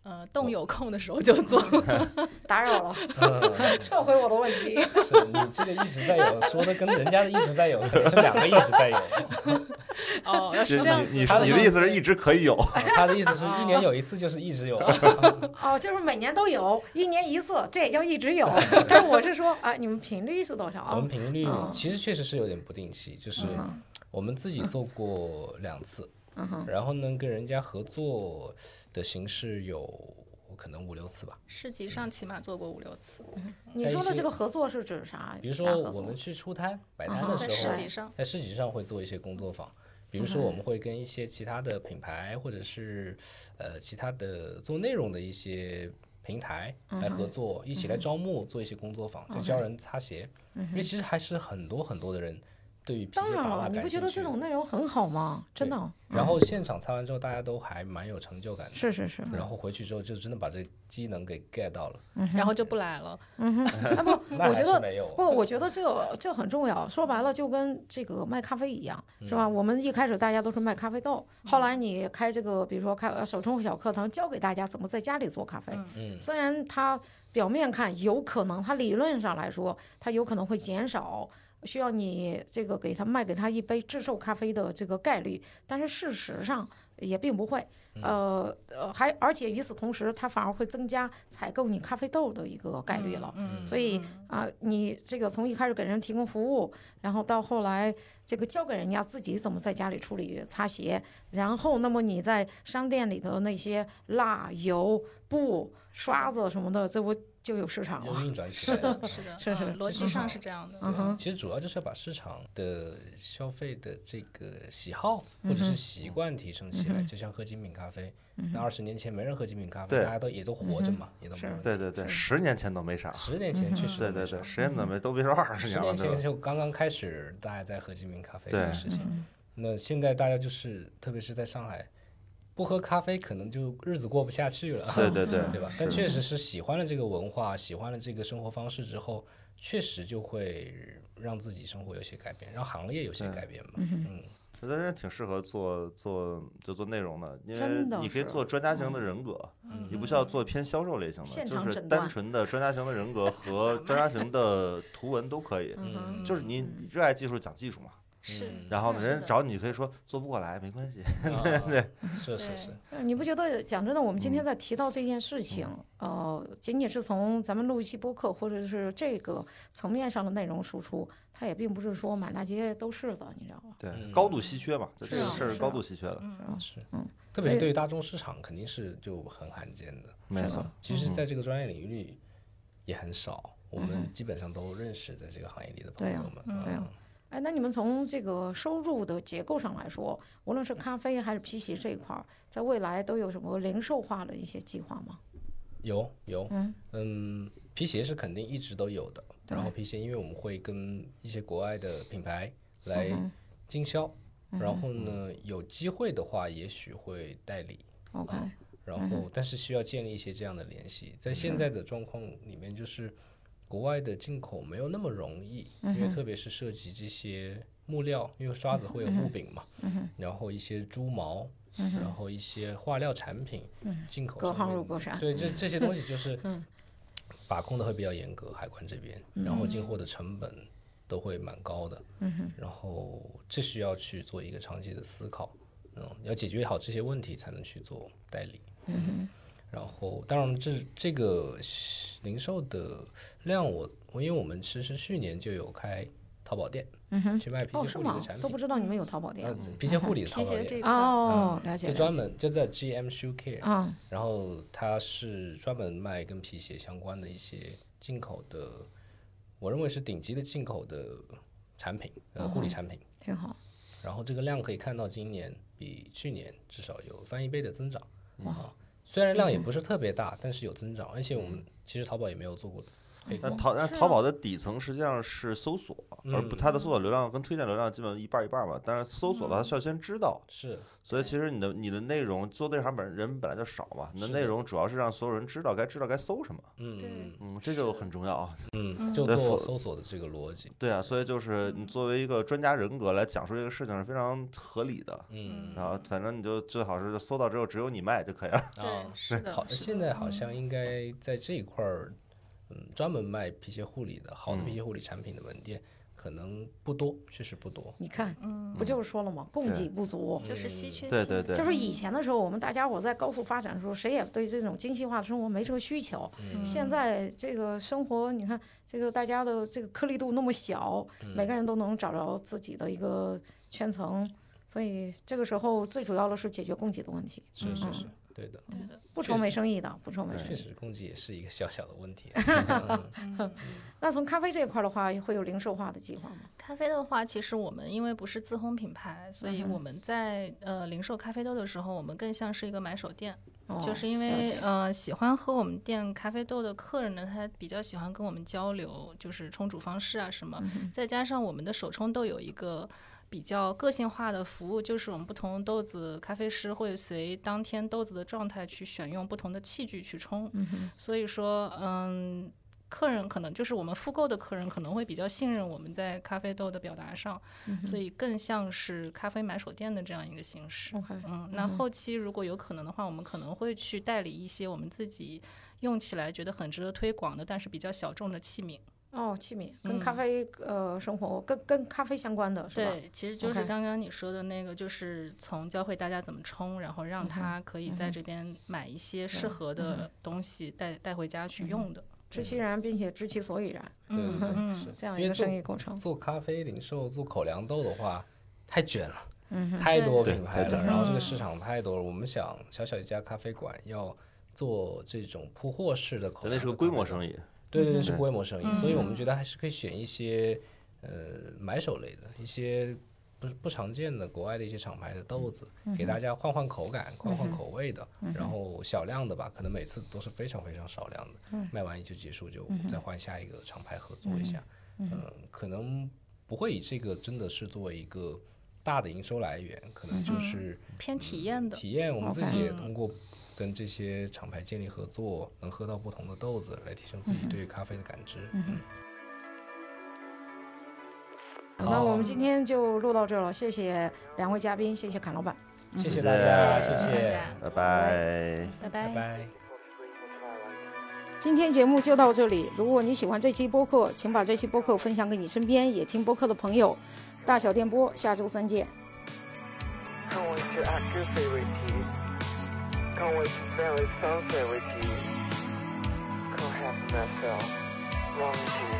[SPEAKER 4] 做？呃，动有空的时候就做。
[SPEAKER 1] 打扰了，
[SPEAKER 3] 嗯
[SPEAKER 1] 撤回我的问题。
[SPEAKER 3] 是你这个一直在有，说的跟人家的一直在有是两个一直在有。
[SPEAKER 4] 哦，是这样
[SPEAKER 2] 你你
[SPEAKER 3] 的
[SPEAKER 2] 你的意思是一直可以有，
[SPEAKER 3] 啊他的意思是一年有一次就是一直有。
[SPEAKER 1] 哦，就是每年都有，一年一次，这也叫一直有。但是我是说啊，你们频率是多少啊
[SPEAKER 3] 我们？频率
[SPEAKER 1] 嗯
[SPEAKER 3] 其实确实是有点不定期，就是我们自己做过两次，
[SPEAKER 1] 嗯，
[SPEAKER 3] 然后呢跟人家合作的形式有可能五六次吧。
[SPEAKER 4] 市集上起码做过五六次，
[SPEAKER 1] 你说的这个合作是指啥？
[SPEAKER 3] 比如说我们去出摊摆摊
[SPEAKER 1] 啊
[SPEAKER 3] 的时候，
[SPEAKER 4] 市集上，
[SPEAKER 3] 在市集上会做一些工作坊，比如说我们会跟一些其他的品牌或者是呃其他的做内容的一些平台来合作，一起来招募做一些工作坊，就教人擦鞋。因为其实还是很多很多的人对于
[SPEAKER 1] 当然了，你不觉。得这种内容很好吗？真的，嗯
[SPEAKER 3] 然后现场擦完之后，大家都还蛮有成就感的。
[SPEAKER 1] 是是是。
[SPEAKER 3] 然后回去之后就真的把这个机能给 get 到了，
[SPEAKER 4] 然后就不来了。
[SPEAKER 1] 啊不，我觉得
[SPEAKER 3] 没有。
[SPEAKER 1] 不，我觉得这这很重要。说白了，就跟这个卖咖啡一样，是吧？我们一开始大家都是卖咖啡豆，后来你开这个，比如说开呃手冲小课堂，教给大家怎么在家里做咖啡。
[SPEAKER 3] 嗯
[SPEAKER 1] 虽然它表面看有可能，它理论上来说，它有可能会减少。需要你这个给他卖给他一杯制售咖啡的这个概率，但是事实上也并不会，呃呃，还而且与此同时，它反而会增加采购你咖啡豆的一个概率了。
[SPEAKER 4] 嗯，
[SPEAKER 1] 所以啊、你这个从一开始给人提供服务，然后到后来这个教给人家自己怎么在家里处理擦鞋，然后那么你在商店里的那些蜡、油、布、刷子什么的，这不就有市场了？
[SPEAKER 3] 就运转起
[SPEAKER 4] 是
[SPEAKER 3] 来了
[SPEAKER 4] 的，。是的，
[SPEAKER 1] 是是
[SPEAKER 4] 嗯逻辑上是这样的。
[SPEAKER 1] 嗯哼，
[SPEAKER 3] 其实主要就是要把市场的消费的这个喜好或
[SPEAKER 1] 嗯
[SPEAKER 3] 者是习惯提升起来，就像喝精品咖啡，那二十年前没人喝精品咖啡，大家都也都活着嘛，也都没
[SPEAKER 1] 是
[SPEAKER 3] 问题。
[SPEAKER 2] 对对对，十年前都没啥。
[SPEAKER 3] 十年前确实
[SPEAKER 2] 对对对，十年怎么都别说二十
[SPEAKER 3] 十年
[SPEAKER 2] 年了，十年
[SPEAKER 3] 前？就刚刚开始，大家在喝精品咖啡这个事情。那现在大家就是，特别是在上海，不喝咖啡可能就日子过不下去了。
[SPEAKER 2] 对对对，
[SPEAKER 3] 对吧？但确实是喜欢了这个文化，喜欢了这个生活方式之后，确实就会让自己生活有些改变，让行业有些改变嘛。嗯，
[SPEAKER 2] 我觉得人挺适合做做就做内容的，因为你可以做专家型的人格，你不需要做偏销售类型的，
[SPEAKER 1] 现
[SPEAKER 2] 就是单纯的专家型的人格和 专家型的图文都可以。
[SPEAKER 3] 嗯
[SPEAKER 2] 就是你热爱技术讲技术嘛，
[SPEAKER 4] 是
[SPEAKER 3] 嗯。
[SPEAKER 2] 然后呢，人找你可以说做不过来没关系，
[SPEAKER 3] 对
[SPEAKER 2] 对，
[SPEAKER 3] 是是是，
[SPEAKER 1] 呃你不觉得讲真的，我们今天在提到这件事情，呃，仅仅是从咱们录一期播客或者是这个层面上的内容输出，它也并不是说满大街都是的，你知道吗？
[SPEAKER 2] 对，
[SPEAKER 3] 嗯。
[SPEAKER 2] 高度稀缺嘛，就这个事儿高度稀缺的，
[SPEAKER 3] 是。
[SPEAKER 1] 嗯，
[SPEAKER 3] 特别是对于大众市场，肯定是就很罕见的。
[SPEAKER 2] 没错。
[SPEAKER 3] 其实，在这个专业领域里也很少，我们基本上都认识在这个行业里的朋
[SPEAKER 1] 对啊
[SPEAKER 3] 友们。
[SPEAKER 1] 对啊哎，那你们从这个收入的结构上来说，无论是咖啡还是皮鞋这一块儿，在未来都有什么零售化的一些计划吗？
[SPEAKER 3] 有有，
[SPEAKER 1] 嗯
[SPEAKER 3] 嗯，皮鞋是肯定一直都有的。然后皮鞋，因为我们会跟一些国外的品牌来
[SPEAKER 1] 嗯
[SPEAKER 3] 经销，然后呢，有机会的话，也许会代理。
[SPEAKER 1] OK，
[SPEAKER 3] 然后，但是需要建立一些这样的联系。在现在的状况里面，就是国外的进口没有那么容易，因为特别是涉及这些木料，因为刷子会有木柄嘛，然后一些猪毛，然后一些化料产品，进口
[SPEAKER 1] 隔行
[SPEAKER 3] 上面
[SPEAKER 1] 如隔山。
[SPEAKER 3] 对，这这些东西就是 把控的会比较严格，海关这边，然后进货的成本都会蛮高的，然后这需要去做一个长期的思考，嗯，要解决好这些问题才能去做代理，然后当然这这个零售的量我，我因为我们其实去年就有开淘宝店，嗯去卖皮鞋护理的产？品
[SPEAKER 1] 都不，知道你们有淘宝店
[SPEAKER 3] 嗯，皮鞋护理 的淘宝店。
[SPEAKER 1] 哦，了解
[SPEAKER 3] 就专
[SPEAKER 1] 了解。
[SPEAKER 3] 门就在 GM Shoe Care，
[SPEAKER 1] 嗯
[SPEAKER 3] 然后它是专门卖跟皮鞋相关的一些进口的我认为是顶级的进口的产品，呃，护理产品。
[SPEAKER 1] 挺好。
[SPEAKER 3] 然后这个量可以看到，今年比去年至少有翻一倍的增长。啊，虽然量也不是特别大，但是有增长，而且我们其实淘宝也没有做过推广。
[SPEAKER 2] 但淘但淘宝的底层实际上是搜索，而不它的搜索流量跟推荐流量基本一半一半吧。但是搜索的话需要先知道，
[SPEAKER 3] 是，
[SPEAKER 2] 所以其实你的你的内容做这行本人本来就少嘛，你的
[SPEAKER 3] 是的
[SPEAKER 2] 内容主要是让所有人知道该知道该搜什么。
[SPEAKER 3] 嗯
[SPEAKER 4] 对
[SPEAKER 3] 嗯
[SPEAKER 2] 嗯，这就很重要啊。
[SPEAKER 3] 嗯，就做搜索的这个逻辑。
[SPEAKER 2] 对啊，所以就是你作为一个专家人格来讲述这个事情是非常合理的。
[SPEAKER 3] 嗯
[SPEAKER 2] 然后反正你就最好是搜到之后只有你卖就可以了。
[SPEAKER 3] 啊
[SPEAKER 4] 对，，是的。
[SPEAKER 3] 好，
[SPEAKER 4] 是的
[SPEAKER 3] 现在好像应该在这一块儿，嗯，专门卖皮鞋护理的好的皮鞋护理产品的门店可能不多，确实不多。
[SPEAKER 1] 你看，
[SPEAKER 4] 嗯，
[SPEAKER 1] 不就是说了吗？供给不足。
[SPEAKER 4] 就是稀缺性。
[SPEAKER 2] 对对对
[SPEAKER 1] 就是以前的时候，我们大家伙在高速发展的时候，谁也对这种精细化的生活没这个需求。
[SPEAKER 3] 嗯
[SPEAKER 1] 现在这个生活，你看这个大家的这个颗粒度那么小，每个人都能找着自己的一个圈层，所以这个时候最主要的是解决供给的问题。
[SPEAKER 3] 是是是，对的，
[SPEAKER 4] 对的。
[SPEAKER 1] 不愁没生意的，不愁没生意。
[SPEAKER 3] 确实供给也是一个小小的问题。嗯
[SPEAKER 1] 那从咖啡这一块儿的话，会有零售化的计划吗？
[SPEAKER 4] 咖啡的话，其实我们因为不是自烘品牌，所以我们在呃零售咖啡豆的时候，我们更像是一个买手店。
[SPEAKER 1] 哦
[SPEAKER 4] 就是因为呃喜欢喝我们店咖啡豆的客人呢，他比较喜欢跟我们交流，就是冲煮方式啊什么，
[SPEAKER 1] 嗯
[SPEAKER 4] 再加上我们的手冲豆有一个。比较个性化的服务，就是我们不同豆子，咖啡师会随当天豆子的状态去选用不同的器具去冲。
[SPEAKER 1] 嗯，
[SPEAKER 4] 所以说，嗯，客人可能就是我们复购的客人可能会比较信任我们在咖啡豆的表达上，所以更像是咖啡买手店的这样一个形式。嗯，那后期如果有可能的话，我们可能会去代理一些我们自己用起来觉得很值得推广的，但是比较小众的器皿。
[SPEAKER 1] 哦，器皿跟
[SPEAKER 4] 嗯
[SPEAKER 1] 咖啡呃生活跟跟咖啡相关的是吧？
[SPEAKER 4] 对，其实就是刚刚你说的那个，就是从教会大家怎么冲，然后让他可以在这边买一些适合的东西带带回家去用的。
[SPEAKER 1] 知其然，并且知其所以然，
[SPEAKER 4] 嗯
[SPEAKER 3] 是
[SPEAKER 1] 这样一个生意过程。
[SPEAKER 3] 做咖啡零售、做口粮豆的话，太卷了，
[SPEAKER 1] 嗯哼，
[SPEAKER 3] 太多品牌了，然后这个市场太多了。我们想小小一家咖啡馆要做这种铺货式的口粮，
[SPEAKER 2] 那是个规模生
[SPEAKER 3] 意。
[SPEAKER 2] 意。
[SPEAKER 3] 对对对，
[SPEAKER 1] 嗯。
[SPEAKER 3] 是规模生意，
[SPEAKER 4] 嗯。
[SPEAKER 3] 所以我们觉得还是可以选一些呃买手类的一些不不常见的国外的一些厂牌的豆子，给大家换换口感、换换口味的，然后小量的吧，可能每次都是非常非常少量的，卖完就结束，就再换下一个厂牌合作一下，嗯，可能不会以这个真的是作为一个大的营收来源，可能就是
[SPEAKER 4] 偏体验的。
[SPEAKER 3] 体验，我们自己也通过跟这些厂牌建立合作，能喝到不同的豆子，来提升自己对咖啡的感知。嗯，
[SPEAKER 1] 那我们今天就录到这了，谢谢两位嘉宾，谢谢侃老板。
[SPEAKER 3] 谢谢
[SPEAKER 2] 谢
[SPEAKER 3] 大家，
[SPEAKER 2] 谢
[SPEAKER 3] 谢谢，
[SPEAKER 2] 拜拜。
[SPEAKER 4] 拜拜。
[SPEAKER 3] 拜拜。
[SPEAKER 1] 今天节目就到这里。如果你喜欢这期播客，请把这期播客分享给你身边也听播客的朋友。大小电波，下周三见。
[SPEAKER 5] always very sincere with you. Could have myself. wronged you.